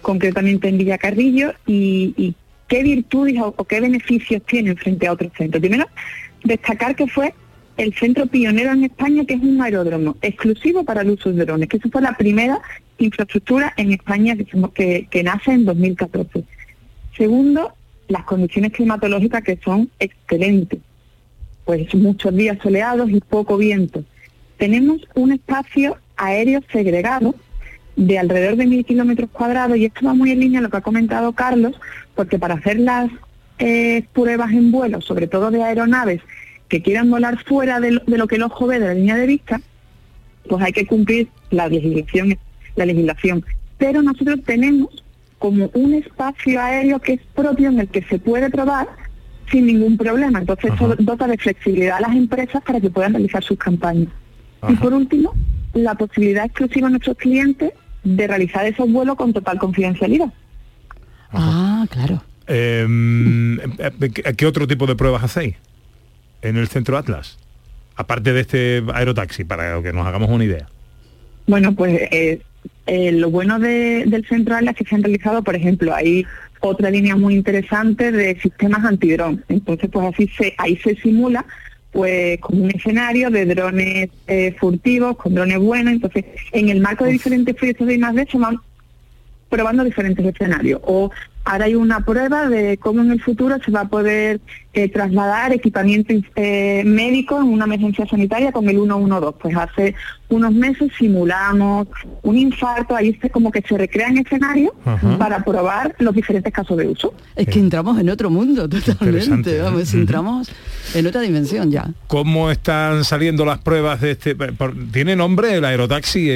concretamente en Villacarrillo, y, y qué virtudes o, qué beneficios tienen frente a otros centros. Primero, destacar que fue el centro pionero en España, que es un aeródromo exclusivo para el uso de drones, que eso fue la primera infraestructura en España que, nace en 2014. Segundo, las condiciones climatológicas que son excelentes, pues muchos días soleados y poco viento. Tenemos un espacio aéreo segregado de alrededor de mil kilómetros cuadrados y esto va muy en línea a lo que ha comentado Carlos, porque para hacer las eh, pruebas en vuelo, sobre todo de aeronaves que quieran volar fuera de lo, que el ojo ve de la línea de vista, pues hay que cumplir la legislación, la legislación. Pero nosotros tenemos como un espacio aéreo que es propio en el que se puede probar sin ningún problema. Entonces eso dota de flexibilidad a las empresas para que puedan realizar sus campañas. Y por último, la posibilidad exclusiva a nuestros clientes de realizar esos vuelos con total confidencialidad. Ah, claro. Em, ¿Qué otro tipo de pruebas hacéis? en el centro Atlas? Aparte de este aerotaxi, para que nos hagamos una idea. Bueno, pues eh, eh, lo bueno del centro Atlas es que se han realizado, por ejemplo, hay otra línea muy interesante de sistemas antidrón. Entonces, pues así se, ahí se simula pues como un escenario de drones eh, furtivos, con drones buenos. Entonces, en el marco de diferentes proyectos de I+.D. se van probando diferentes escenarios. O Ahora hay una prueba de cómo en el futuro se va a poder eh, trasladar equipamiento eh, médico en una emergencia sanitaria con el 112. Pues hace unos meses simulamos un infarto, ahí es como que se recrean escenarios para probar los diferentes casos de uso. Es que entramos en otro mundo totalmente, ¿eh? vamos, entramos en otra dimensión ya. ¿Cómo están saliendo las pruebas de este? ¿Tiene nombre el aerotaxi?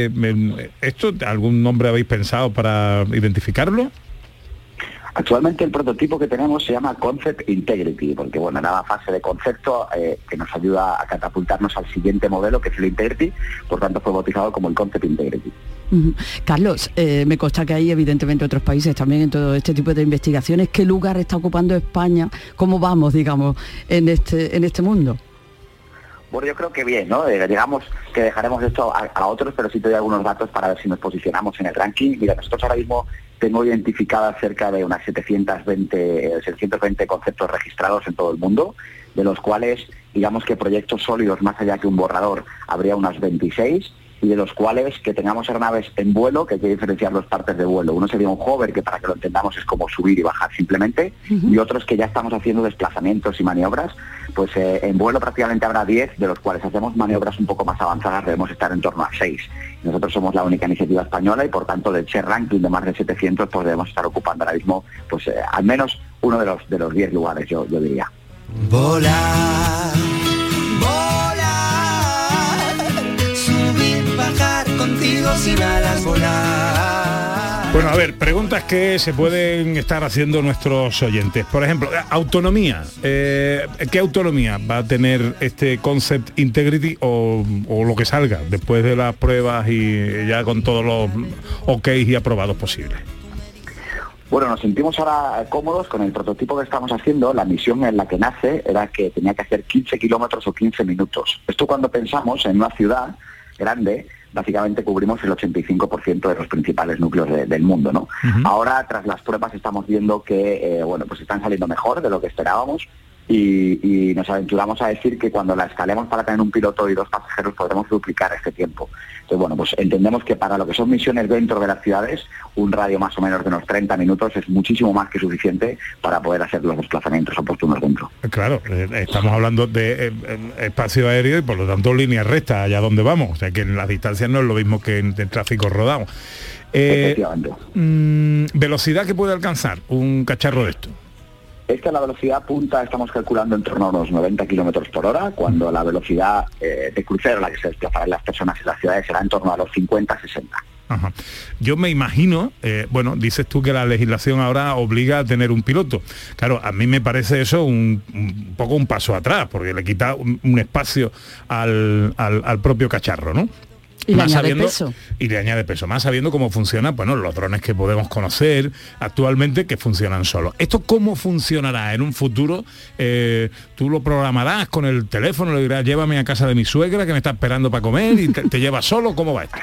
¿Esto algún nombre habéis pensado para identificarlo? Actualmente el prototipo que tenemos se llama Concept Integrity, porque bueno, era la fase de concepto eh, que nos ayuda a catapultarnos al siguiente modelo, que es el Integrity, por tanto fue bautizado como el Concept Integrity. Carlos, eh, me consta que hay evidentemente otros países también en todo este tipo de investigaciones. ¿Qué lugar está ocupando España? ¿Cómo vamos, digamos, en este, en este mundo? Bueno, yo creo que bien, ¿no? Eh, digamos que dejaremos esto a, otros, pero sí te doy algunos datos para ver si nos posicionamos en el ranking. Mira, nosotros ahora mismo tengo identificadas cerca de unas 720, 720 conceptos registrados en todo el mundo, de los cuales, digamos que proyectos sólidos más allá que un borrador, habría unas 26 y de los cuales que tengamos aeronaves en vuelo, que hay que diferenciar dos partes de vuelo. Uno sería un hover, que para que lo entendamos es como subir y bajar simplemente, y otros que ya estamos haciendo desplazamientos y maniobras, pues eh, en vuelo prácticamente habrá 10, de los cuales hacemos maniobras un poco más avanzadas, debemos estar en torno a 6. Nosotros somos la única iniciativa española y por tanto del share ranking de más de 700, pues debemos estar ocupando ahora mismo pues eh, al menos uno de los de los 10 lugares, yo, diría. Volar, subir, bajar contigo sin alas volar. Bueno, a ver, preguntas que se pueden estar haciendo nuestros oyentes. Por ejemplo, autonomía. Eh, ¿Qué autonomía va a tener este Concept Integrity o, o, lo que salga después de las pruebas y ya con todos los ok y aprobados posibles? Bueno, nos sentimos ahora cómodos con el prototipo que estamos haciendo. La misión en la que nace era que tenía que hacer 15 kilómetros o 15 minutos. Esto cuando pensamos en una ciudad grande, básicamente cubrimos el 85% de los principales núcleos del mundo. ¿no? Ahora, tras las pruebas, estamos viendo que eh, bueno, pues están saliendo mejor de lo que esperábamos. Y, y nos aventuramos a decir que cuando la escalemos para tener un piloto y dos pasajeros podremos duplicar este tiempo. Entonces, bueno, pues entendemos que para lo que son misiones dentro de las ciudades, un radio más o menos de unos 30 minutos es muchísimo más que suficiente para poder hacer los desplazamientos oportunos dentro. Claro, eh, estamos hablando de eh, eh, espacio aéreo y por lo tanto línea recta allá donde vamos. O sea que en las distancias no es lo mismo que en, en tráfico rodado. Eh, mm, velocidad que puede alcanzar un cacharro de esto. Esta la velocidad punta estamos calculando en torno a unos 90 kilómetros por hora, cuando la velocidad eh, de crucero a la que se desplazarán las personas en las ciudades será en torno a los 50-60. Ajá. Yo me imagino, eh, bueno, dices tú que la legislación ahora obliga a tener un piloto. Claro, a mí me parece eso un, poco un paso atrás, porque le quita un, espacio al- al propio cacharro, ¿no? Y le Más añade sabiendo- peso. Y le añade peso, más sabiendo cómo funcionan, bueno, los drones que podemos conocer actualmente que funcionan solos. ¿Esto cómo funcionará en un futuro? Eh, ¿Tú lo programarás con el teléfono? Le dirás, llévame a casa de mi suegra que me está esperando para comer y te, te lleva solo? ¿Cómo va esto?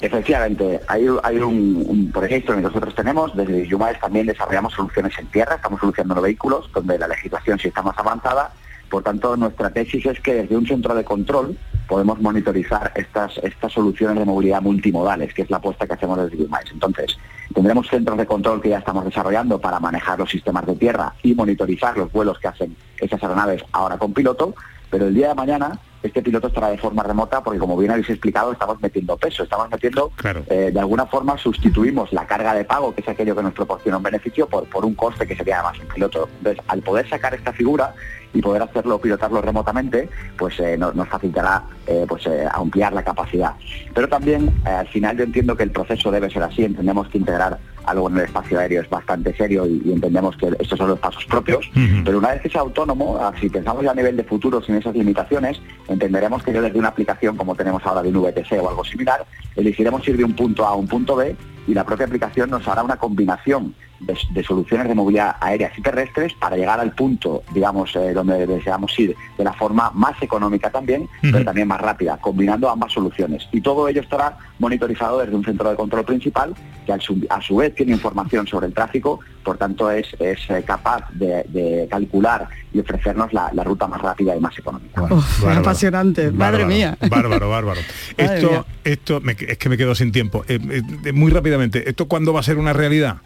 Efectivamente, hay, hay un, un proyecto que nosotros tenemos, desde Yumaes también desarrollamos soluciones en tierra, estamos solucionando vehículos, donde la legislación sí está más avanzada, por tanto nuestra tesis es que desde un centro de control podemos monitorizar estas, estas soluciones de movilidad multimodales, que es la apuesta que hacemos desde Yumaes. Entonces, tendremos centros de control que ya estamos desarrollando para manejar los sistemas de tierra y monitorizar los vuelos que hacen esas aeronaves ahora con piloto, pero el día de mañana este piloto estará de forma remota porque como bien habéis explicado estamos metiendo peso, estamos metiendo eh, de alguna forma sustituimos la carga de pago, que es aquello que nos proporciona un beneficio, por, por un coste que sería además un piloto. Entonces, al poder sacar esta figura y poder hacerlo, pilotarlo remotamente, pues eh, no- nos facilitará eh, pues eh, ampliar la capacidad. Pero también eh, al final yo entiendo que el proceso debe ser así, entendemos que integrar algo en el espacio aéreo es bastante serio y, y entendemos que estos son los pasos propios, pero una vez que sea autónomo, ah, si pensamos ya a nivel de futuro sin esas limitaciones, entenderemos que yo desde una aplicación como tenemos ahora de un VTC o algo similar, elegiremos ir de un punto A a un punto B y la propia aplicación nos hará una combinación de, de soluciones de movilidad aéreas y terrestres para llegar al punto, digamos, eh, donde deseamos ir de la forma más económica también, pero también más rápida, combinando ambas soluciones. Y todo ello estará monitorizado desde un centro de control principal que su- a su vez tiene información sobre el tráfico, por tanto es, es eh, capaz de, de calcular y ofrecernos la, la ruta más rápida y más económica. Uf, Bárbaro. apasionante, madre mía. Bárbaro, bárbaro. Madre esto, mía. esto me- es que me quedo sin tiempo. Eh, eh, muy rápidamente, ¿esto cuándo va a ser una realidad?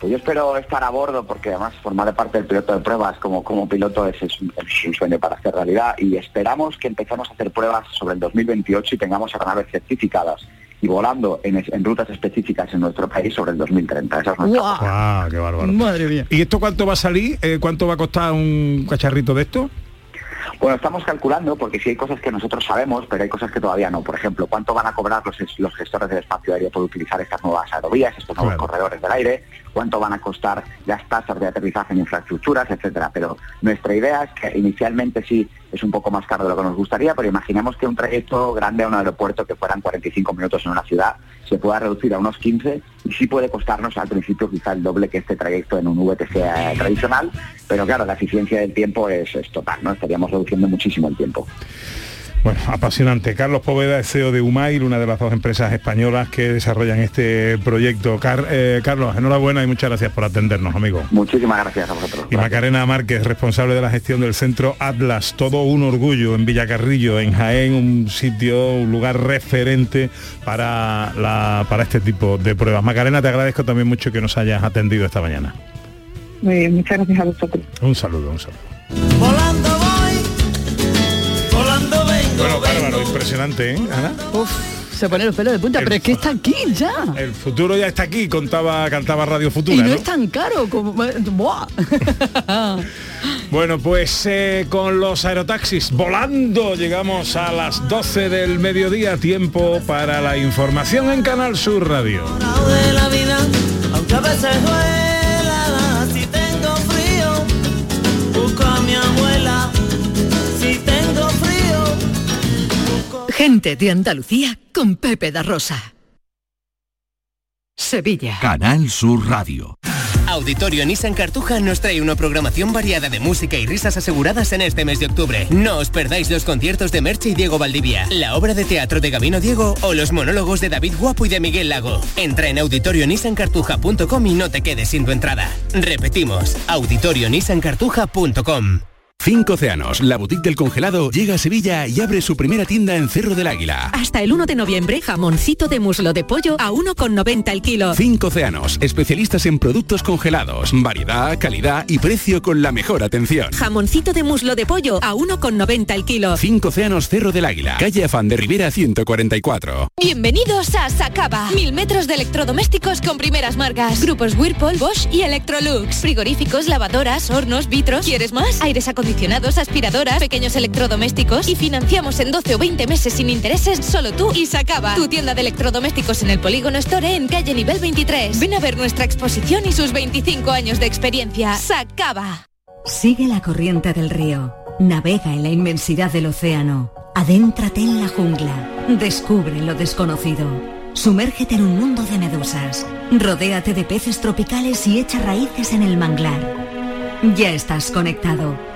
Pues yo espero estar a bordo porque además formar parte del piloto de pruebas como, como piloto es, es un, es un sueño para hacer realidad y esperamos que empecemos a hacer pruebas sobre el 2028 y tengamos aeronaves certificadas y volando en, rutas específicas en nuestro país sobre el 2030. Esa es nuestra Guau. ¡Guau, qué bárbaro! Madre mía. ¿Y esto cuánto va a salir? Eh, ¿Cuánto va a costar un cacharrito de esto? Bueno, estamos calculando porque sí hay cosas que nosotros sabemos, pero hay cosas que todavía no. Por ejemplo, cuánto van a cobrar los, los gestores del espacio aéreo por utilizar estas nuevas aerovías, estos nuevos Claro. corredores del aire, cuánto van a costar las tasas de aterrizaje en infraestructuras, etcétera. Pero nuestra idea es que inicialmente sí es un poco más caro de lo que nos gustaría, pero imaginemos que un trayecto grande a un aeropuerto que fueran 45 minutos en una ciudad se pueda reducir a unos 15 y sí puede costarnos al principio quizá el doble que este trayecto en un VTC tradicional, pero claro, la eficiencia del tiempo es, es total, ¿no? Estaríamos reduciendo muchísimo el tiempo. Bueno, apasionante. Carlos Poveda es CEO de Umail, una de las dos empresas españolas que desarrollan este proyecto. Car- eh, Carlos, enhorabuena y muchas gracias por atendernos, amigo. Muchísimas gracias a vosotros. Y Macarena Márquez, responsable de la gestión del centro Atlas, todo un orgullo en Villacarrillo, en Jaén, un sitio, un lugar referente para, la, para este tipo de pruebas. Macarena, te agradezco también mucho que nos hayas atendido esta mañana. Muy bien, muchas gracias a vosotros. Un saludo, un saludo. Volando Bueno, bárbaro, impresionante, ¿eh, Ana? Uf, se pone los pelos de punta, pero es que está aquí ya. El futuro ya está aquí, contaba, cantaba Radio Futura, Y no ¿no? es tan caro como... Buah. Bueno, pues eh, con los aerotaxis volando llegamos a las 12 del mediodía, tiempo para la información en Canal Sur Radio. Gente de Andalucía con Pepe da Rosa. Sevilla. Canal Sur Radio. Auditorio Nissan Cartuja nos trae una programación variada de música y risas aseguradas en este mes de octubre. No os perdáis los conciertos de Merche y Diego Valdivia, la obra de teatro de Gabino Diego o los monólogos de David Guapo y de Miguel Lago. Entra en auditorionissancartuja.com y no te quedes sin tu entrada. Repetimos, auditorionissancartuja.com. Cinco Océanos, la boutique del congelado, llega a Sevilla y abre su primera tienda en Cerro del Águila. Hasta el 1 de noviembre, jamoncito de muslo de pollo a 1,90 el kilo. Cinco Océanos, especialistas en productos congelados, variedad, calidad y precio con la mejor atención. Jamoncito de muslo de pollo a 1,90 el kilo. Cinco Océanos Cerro del Águila, calle Afán de Rivera 144. Bienvenidos a Sacaba. Mil metros de electrodomésticos con primeras marcas. Grupos Whirlpool, Bosch y Electrolux. Frigoríficos, lavadoras, hornos, vitros. ¿Quieres más? Aires acondicionados, aspiradoras, pequeños electrodomésticos. Y financiamos en 12 o 20 meses sin intereses solo tú y Sacaba. Tu tienda de electrodomésticos en el Polígono Store en calle nivel 23. Ven a ver nuestra exposición y sus 25 años de experiencia. Sacaba. Sigue la corriente del río. Navega en la inmensidad del océano. Adéntrate en la jungla. Descubre lo desconocido. Sumérgete en un mundo de medusas. Rodéate de peces tropicales y echa raíces en el manglar. Ya estás conectado.